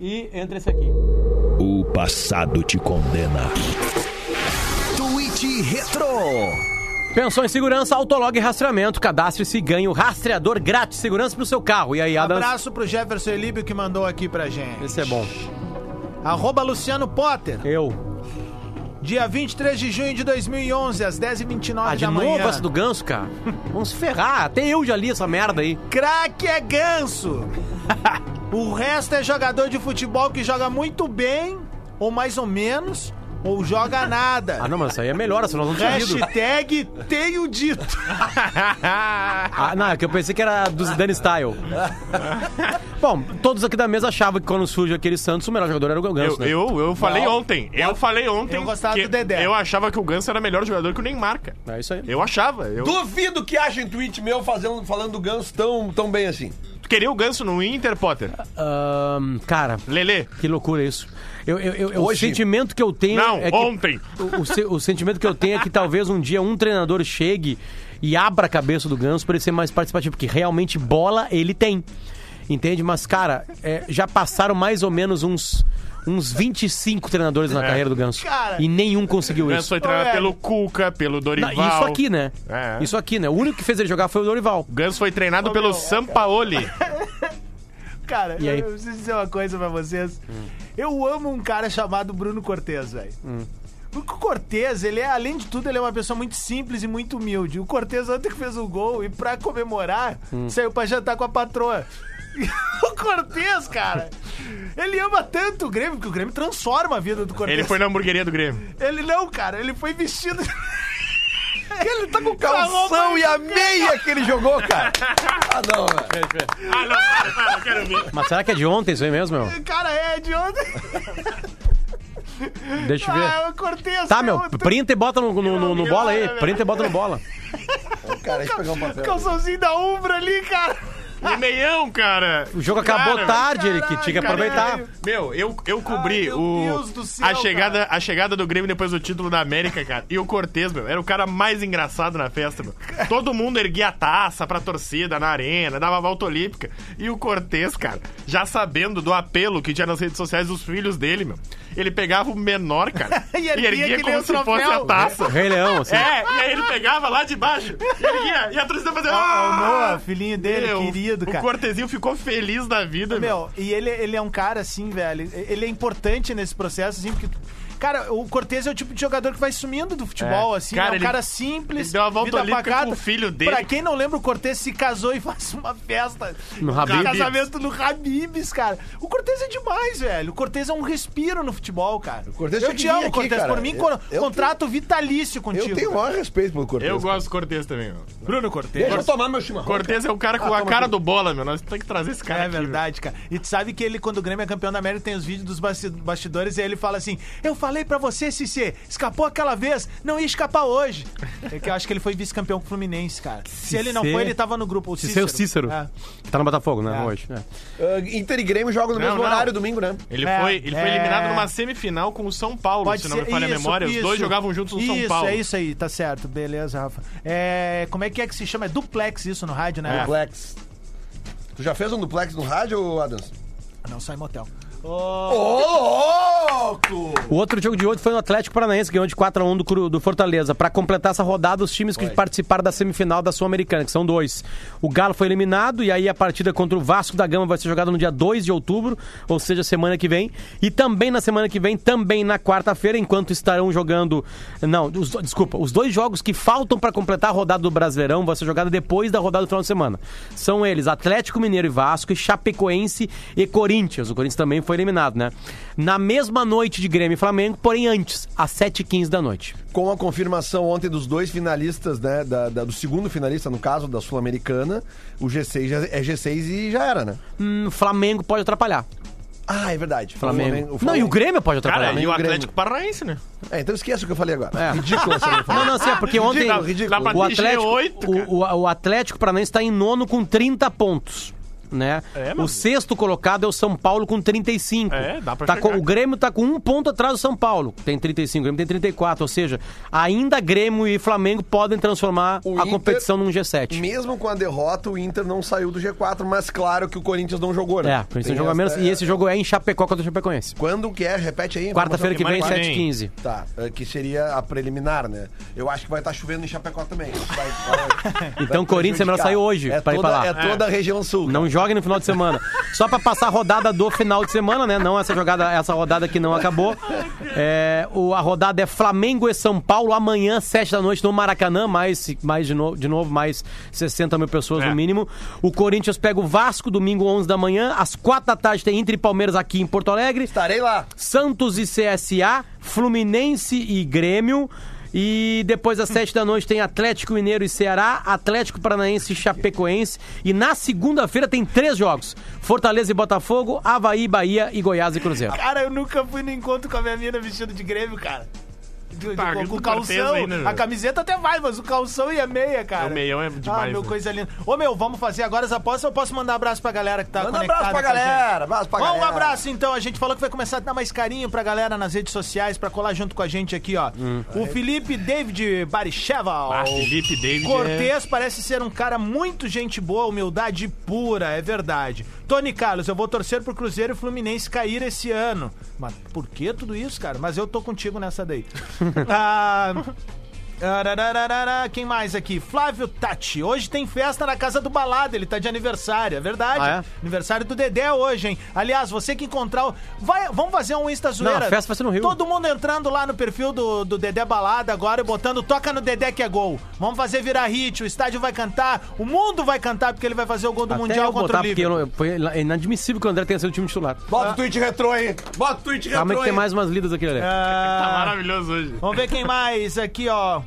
e entra esse aqui. O passado te condena. Tweet Retro. Pensou em segurança, Autolog Rastreamento. Cadastre-se e ganhe o rastreador grátis de segurança pro seu carro. E aí, Adams? Abraço pro Jefferson Elíbio que mandou aqui pra gente. Esse é bom. Arroba Luciano Potter. Eu. Dia 23 de junho de 2011, às 10h29 Ah, de da novo manhã. essa do ganso, cara? [LAUGHS] Vamos se ferrar. Até eu já li essa merda aí. Craque é ganso. [LAUGHS] o resto é jogador de futebol que joga muito bem, ou mais ou menos, ou joga nada. Ah, não, mas isso aí é melhor, senão não tinha lido. Hashtag tenho dito. [LAUGHS] Ah, não, é que eu pensei que era do Zidane Style. Bom, todos aqui da mesa achavam que quando surge aquele Santos, o melhor jogador era o Ganso, Eu, né? eu, eu falei ontem. Eu falei ontem. Eu gostava que do Dedé. Eu achava que o Ganso era melhor jogador que o Neymar, cara. É isso aí. Eu achava. Eu Duvido que achem tweet meu fazendo, falando do Ganso tão, tão bem assim. Tu queria o Ganso no Inter, Potter? Ahn, cara, Lelê. que loucura isso. Eu, eu, eu- eu- o Hoje? sentimento que eu tenho Não, é que, ontem. O, o se- o sentimento que eu tenho é que talvez um dia um treinador chegue e abra a cabeça do Ganso para ele ser mais participativo, porque realmente bola ele tem. Entende? Mas, cara, é, já passaram mais ou menos uns, uns 25 treinadores na carreira do Ganso. Cara. e nenhum conseguiu O Ganso isso. foi treinado Ô, pelo. Cuca, pelo Dorival. Não, isso aqui, né? É. Isso aqui, né? O único que fez ele jogar foi o Dorival. O Ganso foi treinado pelo Sampaoli. [LAUGHS] Cara, E aí? eu preciso dizer uma coisa pra vocês. Hum. Eu amo um cara chamado Bruno Cortez, velho. O Cortez, ele é, além de tudo, ele é uma pessoa muito simples e muito humilde. O Cortez ontem que fez o gol e pra comemorar, saiu pra jantar com a patroa. [LAUGHS] o Cortez, cara, ele ama tanto o Grêmio, que o Grêmio transforma a vida do Cortez. Ele foi na hamburgueria do Grêmio. Ele não, cara, ele foi vestido. [LAUGHS] [LAUGHS] Ele tá com o calção e a meia que ele jogou, cara. [LAUGHS] Ah, não, velho. Ah, não, para, para, eu quero ver. Mas será que é de ontem isso aí mesmo, meu? Cara, é de ontem. [LAUGHS] Deixa eu ver. Ah, o Cortez. Tá, meu, eu printa e bota no, no, no- no bola aí. Printa e bota no bola. Cara, deixa eu pegar um papel. Calçãozinho da Umbra ali, cara. E meião, cara. O jogo acabou Cara, tarde, ele que tinha que aproveitar. Meu, eu, eu cobri Ai, meu o, Deus do céu, a, chegada, a chegada do Grêmio depois do título da América, cara. E o Cortez, meu, era o cara mais engraçado na festa, meu. Todo mundo erguia a taça pra torcida na arena, dava a volta olímpica. E o Cortez, cara, já sabendo do apelo que tinha nas redes sociais dos filhos dele, meu. Ele pegava o menor, cara, E [LAUGHS] e erguia erguia que nem como o se fosse a taça. Rei Leão, assim. É, e aí ele pegava lá de baixo, e erguia, e a torcida fazia... Ó, o "Ah!" Noah, filhinho dele, Meu, querido, O cara. Cortezinho ficou feliz da vida, meu. Meu, e ele, ele é um cara assim, velho. Ele é importante nesse processo, assim, porque. Cara, o Cortez é o tipo de jogador que vai sumindo do futebol, É. assim. Cara, é um ele- cara simples. ele deu uma volta vida olímpica pacata. com o filho dele. Pra quem não lembra, o Cortez se casou e [LAUGHS] faz uma festa. No Habib's. casamento no Habibs, cara. O Cortez é demais, velho. O Cortez é um respiro no futebol, cara. Cortez eu tinha te que amo, aqui, Cortez. cara. Por mim, Eu- con- eu contrato vitalício contigo. Eu tenho o maior respeito pelo Cortez. Eu gosto do Cortez também, meu. Bruno Cortez. Deixa eu tomar meu chimarrão. Cortez é o cara com a cara do bola, meu. Nós temos que trazer esse cara É aqui, verdade, cara. E tu sabe que ele, quando o Grêmio é campeão da América, tem os vídeos dos basti- bastidores e aí ele fala assim: Eu falei pra você, Cissê, escapou aquela vez, não ia escapar hoje. É que eu acho que ele foi vice-campeão com o Fluminense, cara. Se ele não foi, ele tava no grupo. O ser o Cícero. É. Tá no Botafogo, né? É. Hoje. É. Ah, Inter e Grêmio jogam no Não, mesmo não. horário domingo, né? Ele, É, foi, ele foi é. eliminado numa semifinal com o São Paulo, Pode se não me falha a isso, memória. Os isso. dois jogavam juntos no São Isso, Paulo. é isso aí, tá certo. Beleza, Rafa. É, como é que é que se chama? É duplex isso no rádio, né? Duplex. Tu já fez um duplex no rádio, Adams? Não, sai motel. Ô, louco! O outro jogo de hoje foi no Atlético Paranaense, que ganhou de 4x1 do, do Fortaleza. Pra completar essa rodada, os times que participaram da semifinal da Sul-Americana, que são dois. O Galo foi eliminado, e aí a partida contra o Vasco da Gama vai ser jogada no dia 2 de outubro, ou seja, semana que vem. E também na semana que vem, também na quarta-feira, enquanto estarão jogando. Não, os- desculpa, os dois jogos que faltam pra completar a rodada do Brasileirão vão ser jogados depois da rodada do final de semana. São eles Atlético Mineiro e Vasco, e Chapecoense e Corinthians. O Corinthians também foi eliminado, né? Na mesma noite de Grêmio e Flamengo, porém antes, às 7h15 da noite. Com a confirmação ontem dos dois finalistas, né? da- da- do segundo finalista, no caso, da Sul-Americana, o G6 já, é G6 e já era, né? Hum, Flamengo pode atrapalhar. Ah, é verdade. Flamengo. o Não, e o Grêmio pode Cara, atrapalhar. e o. Atlético Paranaense, né? É, então esquece o que eu falei agora. É. [LAUGHS] Ridículo essa minha Não, não, assim, é porque ontem Ridículo, ridículo. O Atlético, G8, o, o, o Atlético Paranaense está em nono com 30 pontos. Né? É, o sexto colocado é o São Paulo com 35. É, dá pra tá com- O Grêmio tá com um ponto atrás do São Paulo. Tem 35, o Grêmio tem 34. Ou seja, ainda Grêmio e Flamengo podem transformar O a Inter- competição num G7. Mesmo com a derrota, o Inter não saiu do G4, mas claro que o Corinthians não jogou, né? É, isso Tem joga menos. essa- E esse jogo é em Chapecó contra o Chapecoense. Quando que é? Repete aí. Quarta-feira que vem, semana que vem. 7h15. Tá, é, que seria a preliminar, né? Eu acho que vai estar chovendo em Chapecó também. Vai- vai- [LAUGHS] Então, vai Corinthians é melhor sair hoje É pra ir toda, pra lá. É toda a região sul. Não jogue no final de semana. Só pra passar a rodada do final de semana, né? Não essa jogada, essa rodada que não acabou. É, o, a rodada é Flamengo e São Paulo amanhã, 7 da noite, no Maracanã. Mais, mais de, no, de novo, mais 60 mil pessoas É. no mínimo. O Corinthians pega o Vasco, domingo, 11 da manhã. Às 4 da tarde tem Inter e Palmeiras aqui em Porto Alegre. Estarei lá. Santos e CSA, Fluminense e Grêmio. E depois às sete da noite tem Atlético Mineiro e Ceará, Atlético Paranaense e Chapecoense. E na segunda-feira tem três jogos: Fortaleza e Botafogo, Havaí, Bahia e Goiás e Cruzeiro. Cara, eu nunca fui no encontro com a minha mina vestida de Grêmio, cara. De- de- Tá, com do o Cortez calção, ainda, né? a camiseta até vai, mas o calção e a meia, cara. O meião é demais, Ah, meu, né? coisa linda. Ô, meu, vamos fazer agora as apostas ou eu posso mandar abraço pra galera que tá Manda um conectada abraço pra galera. Abraço pra Bom, um galera. abraço então. A gente falou que vai começar a dar mais carinho pra galera nas redes sociais pra colar junto com a gente aqui, ó. O Felipe David Baricheval. Ah, Felipe David é... Cortez parece ser um cara muito gente boa, humildade pura, é verdade. Tony Carlos, eu vou torcer pro Cruzeiro e Fluminense cair esse ano. Mas por que tudo isso, cara? Mas eu tô contigo nessa daí. [LAUGHS] ah, Arararara, Quem mais aqui? Flávio Tati. Hoje tem festa na casa do Balada, ele tá de aniversário, é verdade. Ah, é? Aniversário do Dedé hoje, hein? Aliás, você que encontrar. o- Vai, vamos fazer um Insta zoeira. Não, a festa vai ser no Rio. Todo mundo entrando lá no perfil do, do Dedé Balada agora e botando toca no Dedé que é gol. Vamos fazer virar hit, o estádio vai cantar, o mundo vai cantar porque ele vai fazer o gol do Até Mundial eu contra botar, o porque eu Liverpool. não- foi inadmissível que o André tenha sido o time titular. Bota o tweet retrô aí. Bota o tweet Calma aí retrô que tem mais umas lidas aqui, Lelê. Ah, [LAUGHS] Tá maravilhoso hoje. Vamos ver quem mais aqui, ó.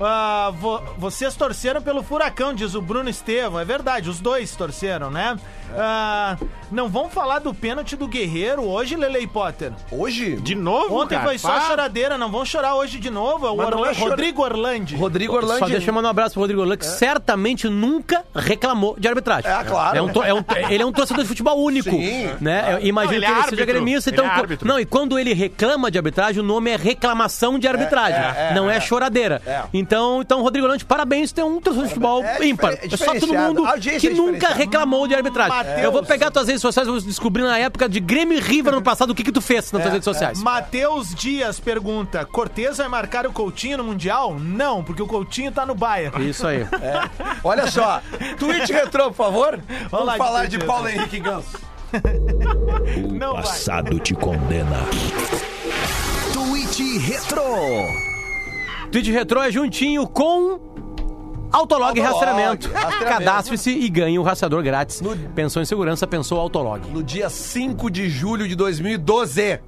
Ah, vo- vocês torceram pelo Furacão, diz o Bruno Estevam. É verdade, os dois torceram, né? Ah, não vão falar do pênalti do Guerreiro hoje, Lele Potter? Hoje? De novo, Ontem cara? foi só Pá. choradeira, não vão chorar hoje de novo. É o Orla- é Rodrigo Orlandi. Rodrigo Orlando. Só deixa eu mandar um abraço pro Rodrigo Orlando, que certamente nunca reclamou de arbitragem. É, claro. É um é um- ele é um torcedor de futebol único. Sim. né? Eu imagino Não, ele que é ele seja gremista. Então, é não, e quando ele reclama de arbitragem, o nome é reclamação de arbitragem. não é, choradeira. É. Então, então, Rodrigo Orlando, parabéns, tem um torcedor de futebol É ímpar. diferen- É só todo mundo que é nunca reclamou de arbitragem. Mateus. Eu vou pegar tuas redes sociais, vou descobrir na época de Grêmio e River no [LAUGHS] passado o que, que tu fez nas tuas redes sociais. Matheus Dias pergunta: Cortez vai marcar o Coutinho no Mundial? Não, porque o Coutinho tá no Bayern. Isso aí. [LAUGHS] [LAUGHS] Olha só. tweet retrô, por favor. Vamos lá de falar de retrô. Paulo Henrique Ganso. O Não vai. passado te condena. Tweet Retro. Tweet Retrô é juntinho com Autolog, Autolog, Rastreamento. rastreamento. Cadastre-se e ganhe o rastreador grátis. Pensou em segurança, pensou Autolog. No dia 5 de julho de 2012.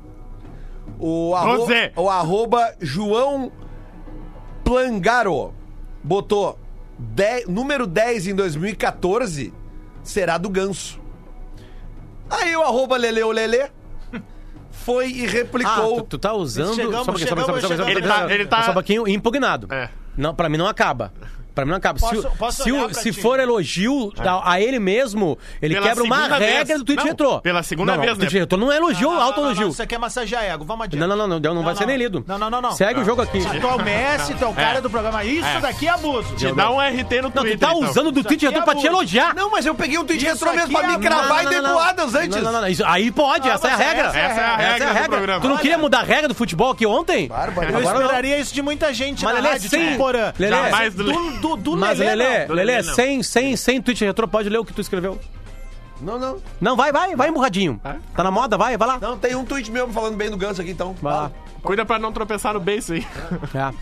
O, arro... Doze. o arroba João Plangaro botou dez- número 10 em 2014 será do Ganso. Aí o arroba Leleu Lele foi e Ah, replicou. tu, tu tá usando. Chegamos, só um pouquinho, só um pouquinho, só um pouquinho, chegamos, só um pouquinho, um Ele tá- Só um pouquinho impugnado. É. Não, pra mim não acaba. Pra mim não acaba. se Posso- o- posso se, o- se for elogio a, a ele mesmo, ele Pela quebra uma regra vez. do tweet Não, retrô. pela segunda não, não, vez, o tweet né? retrô não é elogio, Não, não, não, auto-elogio. não, Isso aqui é massagear ego. Vamos adiante. Não, não, não, não, não, não vai ser nem lido. Não, não, não, não. Segue o jogo aqui. Tu é o Messi, tu é o cara É. do programa. Isso É. daqui é abuso. Te dá um RT no Não, Twitter. tu tá então. usando do tweet retrô pra te elogiar. Não, mas eu peguei um tweet retrô mesmo pra me cravar Não, e não, não, deboadas não, antes. Não, não, não, aí pode, Não, essa é a regra. essa é a regra do regra. programa. Tu não queria mudar a regra do futebol aqui ontem? Eu não. esperaria isso de muita gente Mas na Lelê, rádio, sem- tipo Porã. Lelê, Jamais do- do, do, Mas, Lelê, Lelê, não. Lelê, sem, sem, sem tweet retrô, pode ler o que tu escreveu. Não, não. Não, vai, vai, vai emburradinho. Tá na moda? Vai, vai lá. Não, tem um tweet meu falando bem do Ganso aqui, então. Vai lá. Cuida pra não tropeçar no beiço aí. É.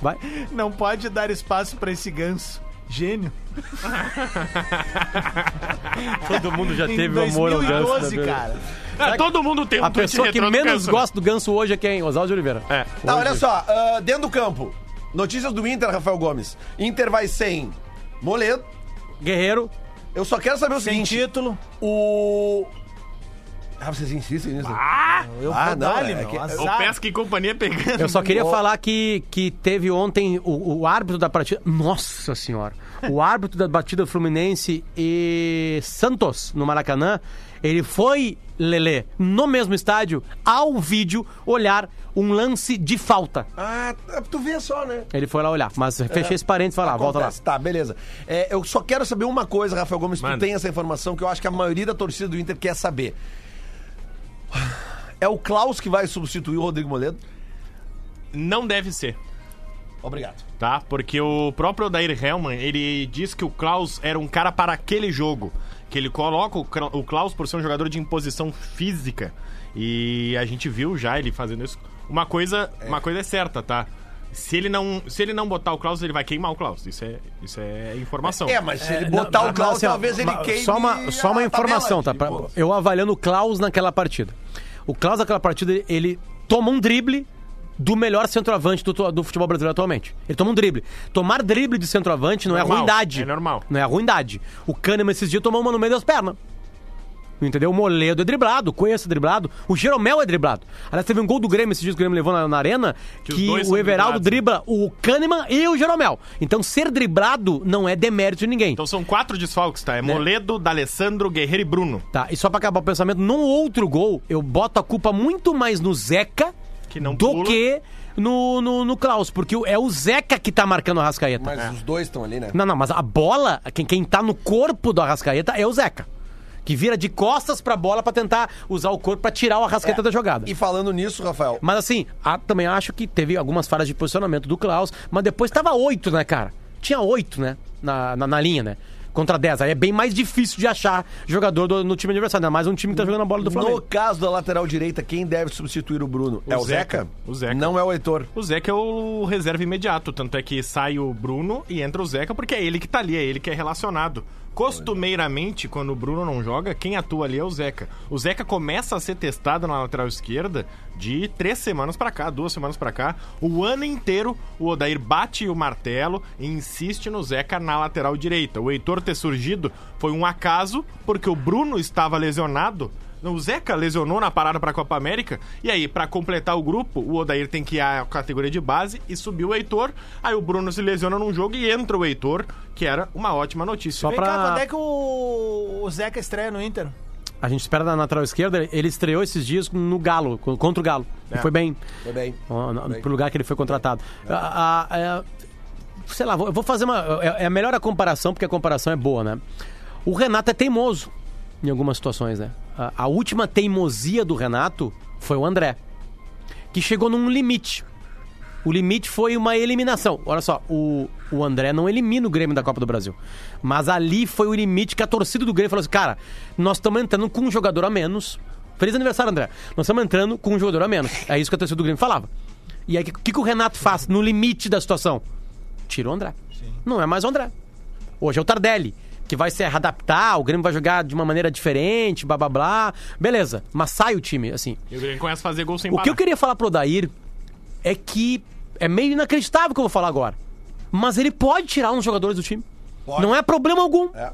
Vai. Não pode dar espaço pra esse ganso. Gênio. [LAUGHS] Todo mundo já Em teve o amor ao ganso. 2012, né? cara. Ah, todo mundo tem um A pessoa que menos gosta do ganso hoje é quem? Oswaldo de Oliveira. É. Tá, olha só. ah, dentro do campo. Notícias do Inter, Rafael Gomes. Inter vai sem Moledo. Guerreiro. Eu só quero saber o Sem seguinte. título. O... Ah, vocês insistem nisso? Eu Ah, não, dar-lhe, é meu. que- azar. O Pesca e companhia pegando. Eu só queria Ó. falar que, que teve ontem o, o árbitro da partida. Nossa senhora! O [LAUGHS] árbitro da batida Fluminense e Santos, no Maracanã, ele foi, Lelê, no mesmo estádio, ao vídeo, olhar um lance de falta. Ah, tu vê só, né? Ele foi lá olhar. Mas fechei esse parênteses e falar, ah, volta lá. Acontece. Tá, beleza. É, eu só quero saber uma coisa, Rafael Gomes, tu Manda. tem essa informação que eu acho que a maioria da torcida do Inter quer saber. É o Klaus que vai substituir o Rodrigo Moledo? Não deve ser. Obrigado. tá? Porque o próprio Odair Hellman, ele diz que o Klaus era um cara para aquele jogo. Que ele coloca o Klaus por ser um jogador de imposição física. E a gente viu já ele fazendo isso. Uma coisa, uma coisa é certa, tá? Se ele, não, se ele não botar o Klaus, ele vai queimar o Klaus. Isso é, isso é informação. É, mas se ele botar Não, o Klaus, assim, talvez ele queime Só uma, só uma informação, tá? Pra- eu avaliando o Klaus naquela partida. O Klaus naquela partida, ele toma um drible do melhor centroavante do, do futebol brasileiro atualmente. Ele toma um drible. Tomar drible de centroavante não é Normal, ruindade. é normal. Não é ruindade. O Kahneman esses dias tomou uma no meio das pernas. Entendeu? O Moledo é driblado, o Cuesta é driblado, o Jeromel é driblado. Aliás, teve um gol do Grêmio esses dias que o Grêmio levou na, na arena Que que, o Everaldo driblados, dribla o Kahneman e o Jeromel. Então, ser driblado não é demérito de ninguém. Então são quatro desfalques, tá? É Moledo, D'Alessandro, Guerreiro e Bruno. Tá, e só pra acabar o pensamento, num outro gol, eu boto a culpa muito mais no Zeca Que não do pula. que no, no, no Klaus, porque é o Zeca que tá marcando o Arrascaeta. Mas os dois estão ali, né? Não, não, mas a bola, quem, quem tá no corpo do Arrascaeta é o Zeca. Que vira de costas pra bola pra tentar usar o corpo pra tirar o Arrascaeta da jogada. E falando nisso, Rafael, Mas assim, a- também acho que teve algumas falhas de posicionamento do Klaus, mas depois tava oito, né, cara? Tinha oito, né? Na, na, na linha, né? Contra 10. Aí é bem mais difícil de achar jogador do- no time adversário, ainda mais um time que tá jogando a bola do no Flamengo. caso da lateral direita, quem deve substituir o Bruno? é o Zeca? Zeca. O Zeca. Não é o Heitor. O Zeca é o reserva imediato, tanto é que sai o Bruno e entra o Zeca, porque é ele que tá ali, é ele que é relacionado. Costumeiramente, quando o Bruno não joga, quem atua ali é o Zeca. O Zeca começa a ser testado na lateral esquerda de três semanas pra cá, duas semanas pra cá. O ano inteiro, o Odair bate o martelo e insiste no Zeca na lateral direita. O Heitor ter surgido foi um acaso, porque o Bruno estava lesionado o Zeca lesionou na parada pra Copa América. E aí, pra completar o grupo, o Odair tem que ir à categoria de base e subiu o Heitor. Aí o Bruno se lesiona num jogo e entra o Heitor, que era uma ótima notícia. Só Vem pra- cá, quando é que o, o Zeca estreia no Inter? A gente espera na lateral esquerda, ele estreou esses dias no Galo, co- contra o Galo. E Foi bem. Foi bem. Ó, no- Pro lugar que ele foi contratado. A- a- é, sei lá, vou fazer uma. É, é melhor a comparação, porque a comparação é boa, né? O Renato é teimoso em algumas situações, né? A, última teimosia do Renato foi o André, que chegou num limite. O limite foi uma eliminação. Olha só, o, o André não elimina o Grêmio da Copa do Brasil. Mas ali foi o limite que a torcida do Grêmio falou assim: cara, nós estamos entrando com um jogador a menos. Feliz aniversário, André. Nós estamos entrando com um jogador a menos. É isso que a torcida do Grêmio falava. E aí, o que, que o Renato faz no limite da situação? Tira o André. Não é mais o André. Hoje é o Tardelli, que vai se readaptar, o Grêmio vai jogar de uma maneira diferente, blá blá blá. Beleza, mas sai o time, assim. E o Grêmio começa a fazer gol sem O que parar. eu queria falar pro Odair é que é meio inacreditável o que eu vou falar agora. Mas ele pode tirar uns jogadores do time. Não é problema algum. É.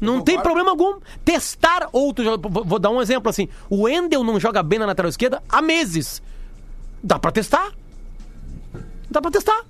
Não tem problema algum. Testar outro jogador. Vou dar um exemplo assim. O Endel não joga bem na lateral esquerda há meses. Dá pra testar. Dá pra testar.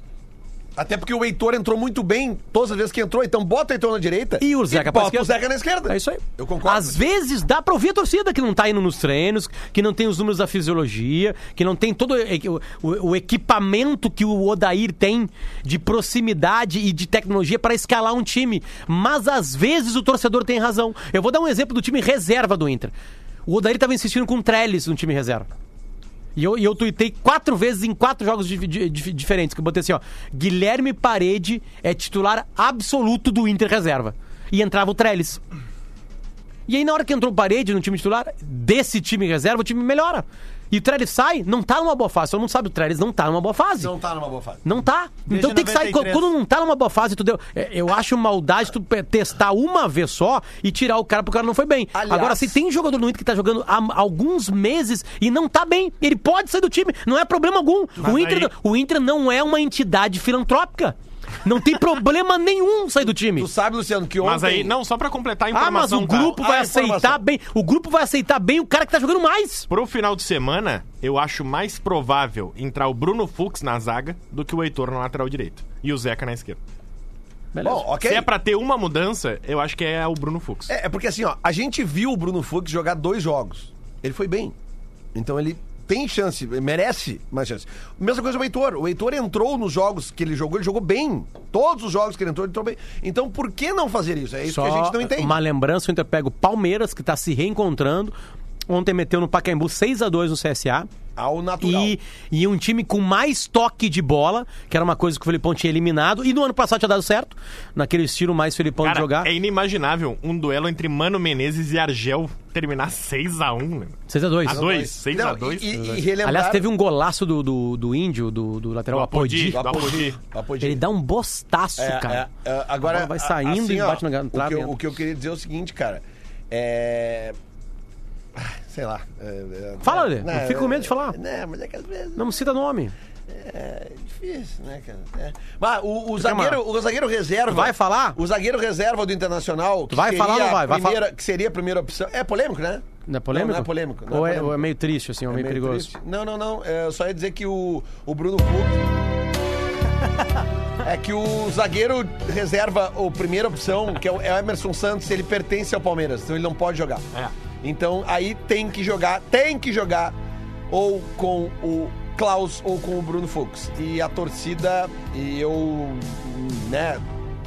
Até porque o Heitor entrou muito bem todas as vezes que entrou, então bota o Heitor na direita E o Zeca pra bota o. Zeca na esquerda. É isso aí. Eu concordo. Às vezes dá pra ouvir a torcida que não tá indo nos treinos, que não tem os números da fisiologia, que não tem todo o, o- o equipamento que o Odair tem de proximidade e de tecnologia para escalar um time. Mas às vezes o torcedor tem razão. Eu vou dar um exemplo do time reserva do Inter. O Odair tava insistindo com o Trellis no time reserva. E eu, eu tuitei quatro vezes em quatro jogos di- di- diferentes. Que eu botei assim, ó. Guilherme Parede é titular absoluto do Inter reserva. E entrava o Trellis. E aí, na hora que entrou o Parede no time titular, desse time reserva, o time melhora. E o Trellis sai, não tá numa boa fase. Todo mundo sabe, o Trellis não tá numa boa fase. Não tá numa boa fase. Não tá. Desde então tem que sair. 93. Quando não tá numa boa fase, tu deu. é, Eu acho maldade tu testar uma vez só e tirar o cara porque o cara não foi bem. Aliás- Agora, se tem jogador no Inter que tá jogando há alguns meses e não tá bem, ele pode sair do time. Não é problema algum. O Inter, aí- o Inter não é uma entidade filantrópica. Não tem problema nenhum sair do time. Tu sabe, Luciano, que ontem... Mas aí, não, só pra completar a Ah, mas informação. o tá? grupo A vai informação. aceitar bem. O grupo vai aceitar bem o cara que tá jogando mais. Pro final de semana, eu acho mais provável entrar o Bruno Fux na zaga do que o Heitor na lateral direita. E o Zeca na esquerda. Bom, ok. Se é pra ter uma mudança, eu acho que é o Bruno Fux. É, é porque assim, ó, a gente viu o Bruno Fux jogar dois jogos. Ele foi bem. Então ele tem chance, merece mais chance. Mesma coisa o Heitor. O Heitor entrou nos jogos que ele jogou, ele jogou bem. Todos os jogos que ele entrou, ele entrou bem. Então por que não fazer isso? É isso que a gente não entende. uma lembrança, o Inter pega o Palmeiras, que tá se reencontrando. Ontem meteu no Pacaembu 6 a 2 no CSA. Ao natural. E, e um time com mais toque de bola, que era uma coisa que o Felipão tinha eliminado. E no ano passado tinha dado certo, naquele estilo mais Felipão Cara, de jogar. é inimaginável um duelo entre Mano Menezes e Argel terminar 6x1. Né? 6 a 2 A 2, 6 Não, a 2 e, e, e relembrar... Aliás, teve um golaço do, do, do índio, do, do lateral Do Apodi. Apodi. Do Apodi. Do Apodi. Ele dá um bostaço, É, cara. é, é, agora A bola vai saindo assim, e ó, bate na o trave. que, eu, o que eu queria dizer é o seguinte, cara. É. Sei lá. é, é, Fala, é, Lê. né, Eu fico com medo de falar. Né, mas é que às vezes Não me cita nome. é difícil, né, cara? É. Mas o, o zagueiro, o zagueiro reserva. Vai falar? O zagueiro reserva do Internacional. que Vai falar ou não vai? a Vai primeira, Que seria a primeira opção. É polêmico, né? Não é polêmico? Não, não é polêmico, não é ou, é, polêmico. ou é meio triste, assim, ou É meio, meio perigoso? triste. Não, não, não. É, eu só ia dizer que o, o Bruno Fux. [LAUGHS] é que o zagueiro reserva a primeira opção, que é o é o Emerson Santos, ele pertence ao Palmeiras, então ele não pode jogar. É. Então aí tem que jogar, tem que jogar ou com o Klaus ou com o Bruno Fux. E a torcida, e eu, né,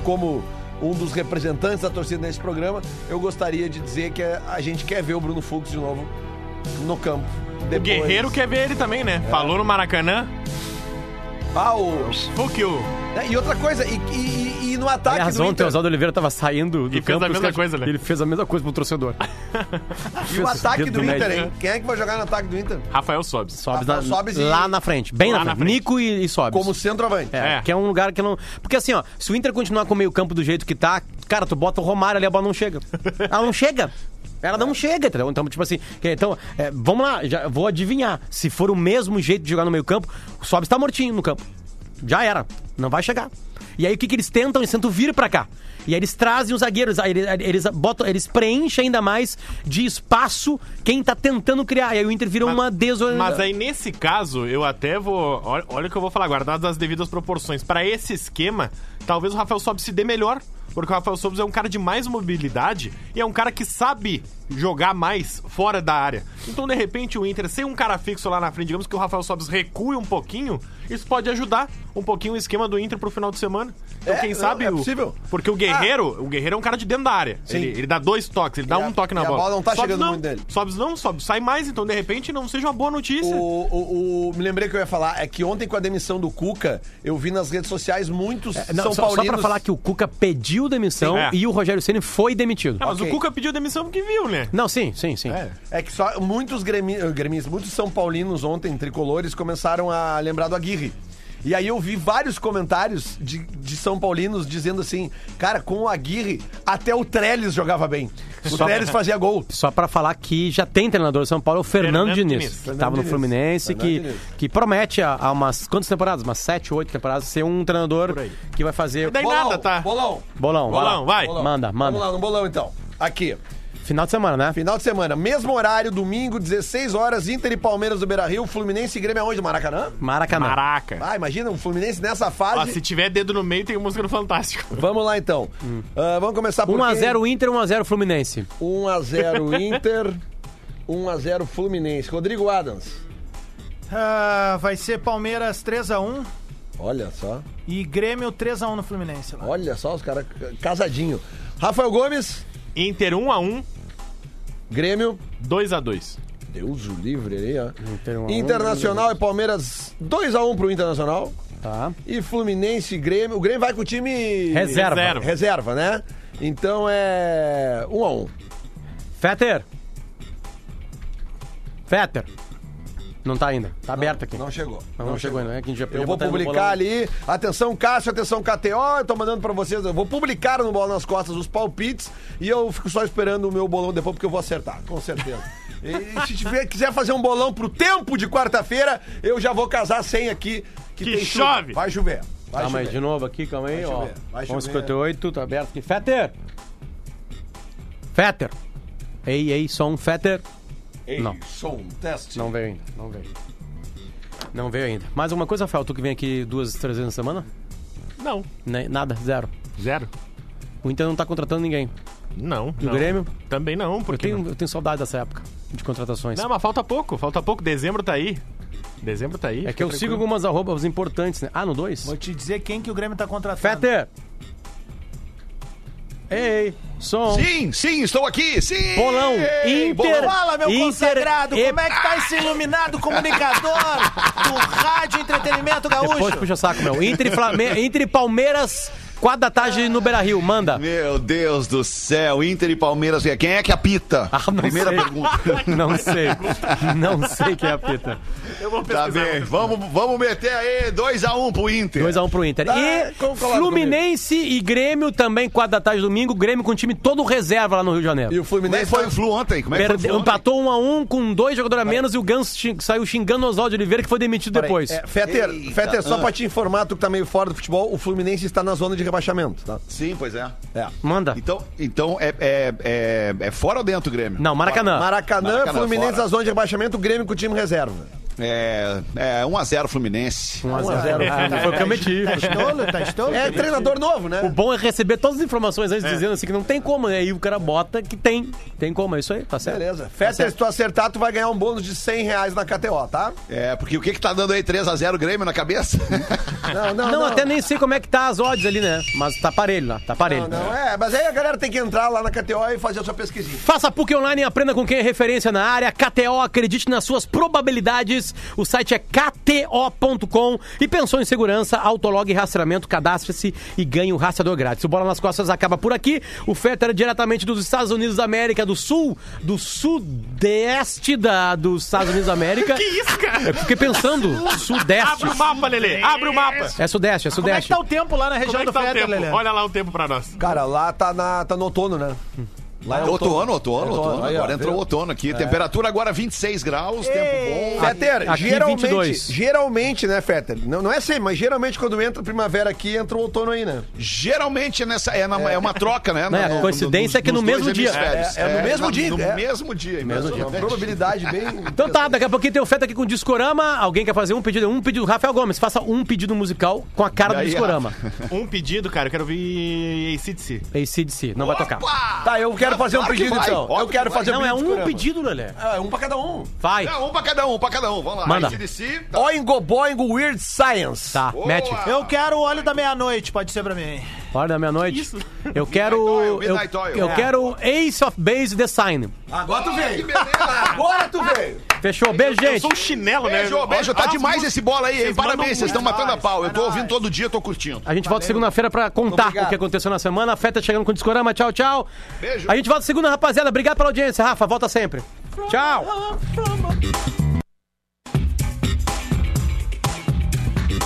como um dos representantes da torcida nesse programa, eu gostaria de dizer que a gente quer ver o Bruno Fux de novo no campo. O Depois- Guerreiro quer ver ele também, né? Falou no Maracanã. Ah, o... Fuck you. É, E outra coisa, e, e- e no ataque Aliás, do ontem o Inter... Oswaldo Oliveira tava saindo do E fez campo. a os mesma caras- coisa, né? Ele fez a mesma coisa pro torcedor. [LAUGHS] E o ataque do do Inter, hein? Quem é que vai jogar no ataque do Inter? Rafael Sobes. Sobe, Rafael na- Sobes e- lá na frente, bem Lá na na frente. frente. Nico e, e Sobes. Como centroavante. É, É. que é um lugar que não. Porque assim, ó, se o Inter continuar com o meio-campo do jeito que tá, cara, tu bota o Romário ali, a bola não chega. Ela [LAUGHS] não chega. Ela não chega, entendeu? Então, tipo assim, então, é, vamos lá, já vou adivinhar. Se for o mesmo jeito de jogar no meio-campo, o Sobes tá mortinho no campo. Já era. Não vai chegar. E aí o que, que eles tentam? Eles tentam vir pra cá. E aí eles trazem os zagueiros, eles, eles botam, eles preenchem ainda mais de espaço quem tá tentando criar. E aí o Inter vira uma desorientação. Mas aí, nesse caso, eu até vou. Olha, olha o que eu vou falar, guardadas as devidas proporções. Pra esse esquema, talvez o Rafael Sobis se dê melhor. Porque o Rafael Sobis é um cara de mais mobilidade e é um cara que sabe jogar mais fora da área. Então, de repente, o Inter, sem um cara fixo lá na frente, digamos que o Rafael Sobis recue um pouquinho, isso pode ajudar um pouquinho o esquema do Inter pro final de semana. Então, É, quem não, sabe. é o- possível. Porque o Guerreiro, o Guerreiro é um cara de dentro da área. Ele, ele dá dois toques, ele dá E a- um toque na e a bola. bola não tá Sobis chegando não, muito nele. Sobis não, Sobis sai mais, então de repente não seja uma boa notícia. O, o- o- me lembrei que eu ia falar, é que ontem com a demissão do Cuca, eu vi nas redes sociais muitos É, Não, São só, Paulinos... só pra falar que o Cuca pediu demissão Sim. É. e o Rogério Ceni foi demitido. Ah, mas Ok. o Cuca pediu demissão porque viu, né? Não, sim, sim, sim. É que só muitos gremi, eh, gremistas, muitos São Paulinos ontem, tricolores, começaram a lembrar do Aguirre. E aí eu vi vários comentários de, de São Paulinos dizendo assim, cara, com o Aguirre, até o Trellis jogava bem. O Só- Trellis fazia gol. Só pra falar que já tem treinador de São Paulo, é o Fernando, Fernando Diniz, Diniz. que estava no. Fluminense, Fernando que, Diniz. que promete há, há umas quantas temporadas? Umas sete, oito temporadas, ser um treinador que vai fazer. Daí nada, tá? Bolão. Bolão, vai Bolão, vai. bolão. Manda, manda. Vamos lá no bolão então. Aqui. Final de semana, né? Final de semana, mesmo horário, domingo, 16 horas, Inter e Palmeiras do Beira-Rio, Fluminense e Grêmio aonde? Maracanã? Maracanã. Maraca. Ah, imagina, o Fluminense nessa Ó, fase. se tiver dedo no meio, tem música no Fantástico. [LAUGHS] Vamos lá então. Ah, vamos começar por 1x0 Inter, 1x0 Fluminense. 1x0 Inter, 1x0 Fluminense. Rodrigo Adams. Ah, vai ser Palmeiras 3x1 Olha só, e Grêmio 3x1 no Fluminense. Lá. olha só os caras casadinho. Rafael Gomes, Inter 1x1, Grêmio. 2x2. Deus o livre aí, ó. Um a um, Internacional e Palmeiras 2x1 pro Internacional. Tá. E Fluminense e Grêmio. O Grêmio vai com o time. Reserva. Reserva. Reserva, né? Então é 1x1. Fetter. Fetter. Não tá ainda. Tá aberto aqui. Não chegou. Não, não chegou ainda. É que a gente já Eu vou publicar ali. Atenção, Cássio, atenção, KTO. Eu tô mandando pra vocês. Eu vou publicar no Bola nas Costas os palpites e eu fico só esperando o meu bolão depois porque eu vou acertar, com certeza. [LAUGHS] e se tiver, quiser fazer um bolão pro tempo de quarta-feira, eu já vou casar sem aqui. Que tem chuva. chove. Vai chover. Vai Calma aí, de novo aqui, calma aí, Vai ó. chover, vai 11h58, tá aberto aqui. Fetter! Fetter! Ei, ei, som, Fetter. Ei, Não. som, teste. Não veio ainda, não veio. Não veio ainda. Mais alguma coisa, Rafael? Tu que vem aqui duas, três vezes na semana? Não. Nem- nada, zero. Zero. O Inter não tá contratando ninguém. Não. E o não. Grêmio? Também não, Eu porque. tenho, eu tenho saudade dessa época de contratações. Não, mas falta pouco, falta pouco. Dezembro tá aí. Dezembro tá aí. é que eu fica sigo tranquilo. algumas arrobas importantes, né? Ah, no 2? Vou te dizer quem que o Grêmio tá contratando. Fetter! Ei, som. Sim, sim, estou aqui, sim! Bolão, Inter. bolão. Fala, meu Inter consagrado, e- como é que tá esse iluminado comunicador [LAUGHS] do Rádio Entretenimento Depois Gaúcho? puxa saco, meu. Inter e, Flame... Inter e Palmeiras, quatro da tarde no Beira Rio. Manda. Meu Deus do céu, Inter e Palmeiras, quem é que apita? Ah, não Primeira sei. pergunta. [LAUGHS] Não sei. Não sei quem é a pita. Eu vou Tá pesquisar. bem, vamos, vamos meter aí 2x1 pro Inter. 2x1 pro Inter. Tá, e concordo Fluminense e Grêmio também, quatro da tarde domingo. Grêmio com o time todo reserva lá no Rio de Janeiro. E o Como é Fluminense que foi tá- o Flu ontem? Como é que foi Perde... Empatou 1 a 1 com dois jogadores a menos e o Ganso xing- saiu xingando o Oswaldo Oliveira, que foi demitido depois. É, Fetter, Fetter, só ah. pra te informar, tu que tá meio fora do futebol, o Fluminense está na zona de rebaixamento, tá? Sim, pois é. É. Manda. Então, então é, é, é, é fora ou dentro do Grêmio? Não, Maracanã. Maracanã, Maracanã, Fluminense fora. na zona de rebaixamento, o Grêmio com o time reserva. É, é 1x0 Fluminense. 1x0. Ah, foi o que eu meti. Tá estolo? Tá estolo? É treinador novo, né? O bom é receber todas as informações antes, dizendo assim que não tem como. E aí o cara bota que tem. Tem como, é isso aí, tá certo. Beleza. Fetter, se tu acertar, tu vai ganhar um bônus de 100 reais na KTO, tá? É, porque o que que tá dando aí 3x0 Grêmio na cabeça? [LAUGHS] Não, não, Não, até nem sei como é que tá as odds ali, né? Mas tá parelho lá, tá parelho. Não, não, é, mas aí a galera tem que entrar lá na KTO e fazer a sua pesquisinha. Faça PUC Online e aprenda com quem é referência na área. KTO, acredite nas suas probabilidades. O site é kto.com e pensou em segurança, autolog e rastreamento, cadastre-se e ganhe o rastreador grátis. O Bola nas Costas acaba por aqui. O Fetter é diretamente dos Estados Unidos da América, do sul, do sudeste da, dos Estados Unidos da América. [LAUGHS] Que isso, cara? Eu fiquei pensando, sudeste. Abre o mapa, Lelê. Abre o mapa. É sudeste, é Como é que sudeste. tá o tempo lá na Como região é que do tá o Fetter, tempo? Lelê? Olha lá o tempo pra nós. Cara, lá tá, na, tá no outono, né? Lá é outono, outono, outono. Aí, ó, Agora entrou viu? outono aqui. Temperatura agora 26 graus, tempo bom. Fetter, Aqui, geralmente, 22. geralmente, né, Fetter? Não, não é sempre, mas geralmente quando entra primavera aqui, entra o outono aí, né? Geralmente é, nessa, é, na- é uma troca, né? Não, a coincidência é que no mesmo dia. É, é no mesmo dia, No é. mesmo dia. Mesmo dia. Uma probabilidade bem. [LAUGHS] Então tá, daqui a pouquinho tem o Feta aqui com o Discorama. Alguém quer fazer um pedido? Um pedido. Rafael Gomes, faça um pedido musical com a cara do aí, Discorama. Um pedido, cara, eu quero ouvir ACDC. ACDC, não vai tocar. Tá, eu quero fazer um Claro que pedido vai, então. óbvio Eu quero que vai. fazer Não, um é pedido. um pedido, Lelê. É, um pra cada um. Vai. É, um pra cada um, um pra cada um. Vamos lá. Manda. AC/DC, tá. Oingo Boingo Weird Science. Tá, Boa. mete. Eu quero o óleo da meia-noite, pode ser pra mim. Hora da meia-noite. isso? Eu [LAUGHS] quero. Oil, Eu, Midnight Oil. eu É. quero Ace of Base The Sign. Agora tu veio. Agora tu veio. Fechou, beijo, Eu gente. sou um chinelo, né? Beijo, beijo. Tá Ah, demais esse bola aí, hein? Parabéns, vocês estão matando a pau. Eu tô ouvindo todo dia, tô curtindo. A gente volta segunda-feira pra contar o que aconteceu na semana. A festa chegando com o Discorama. Tchau, tchau. Beijo. A gente volta segunda, rapaziada. Obrigado pela audiência. Rafa, volta sempre. Tchau.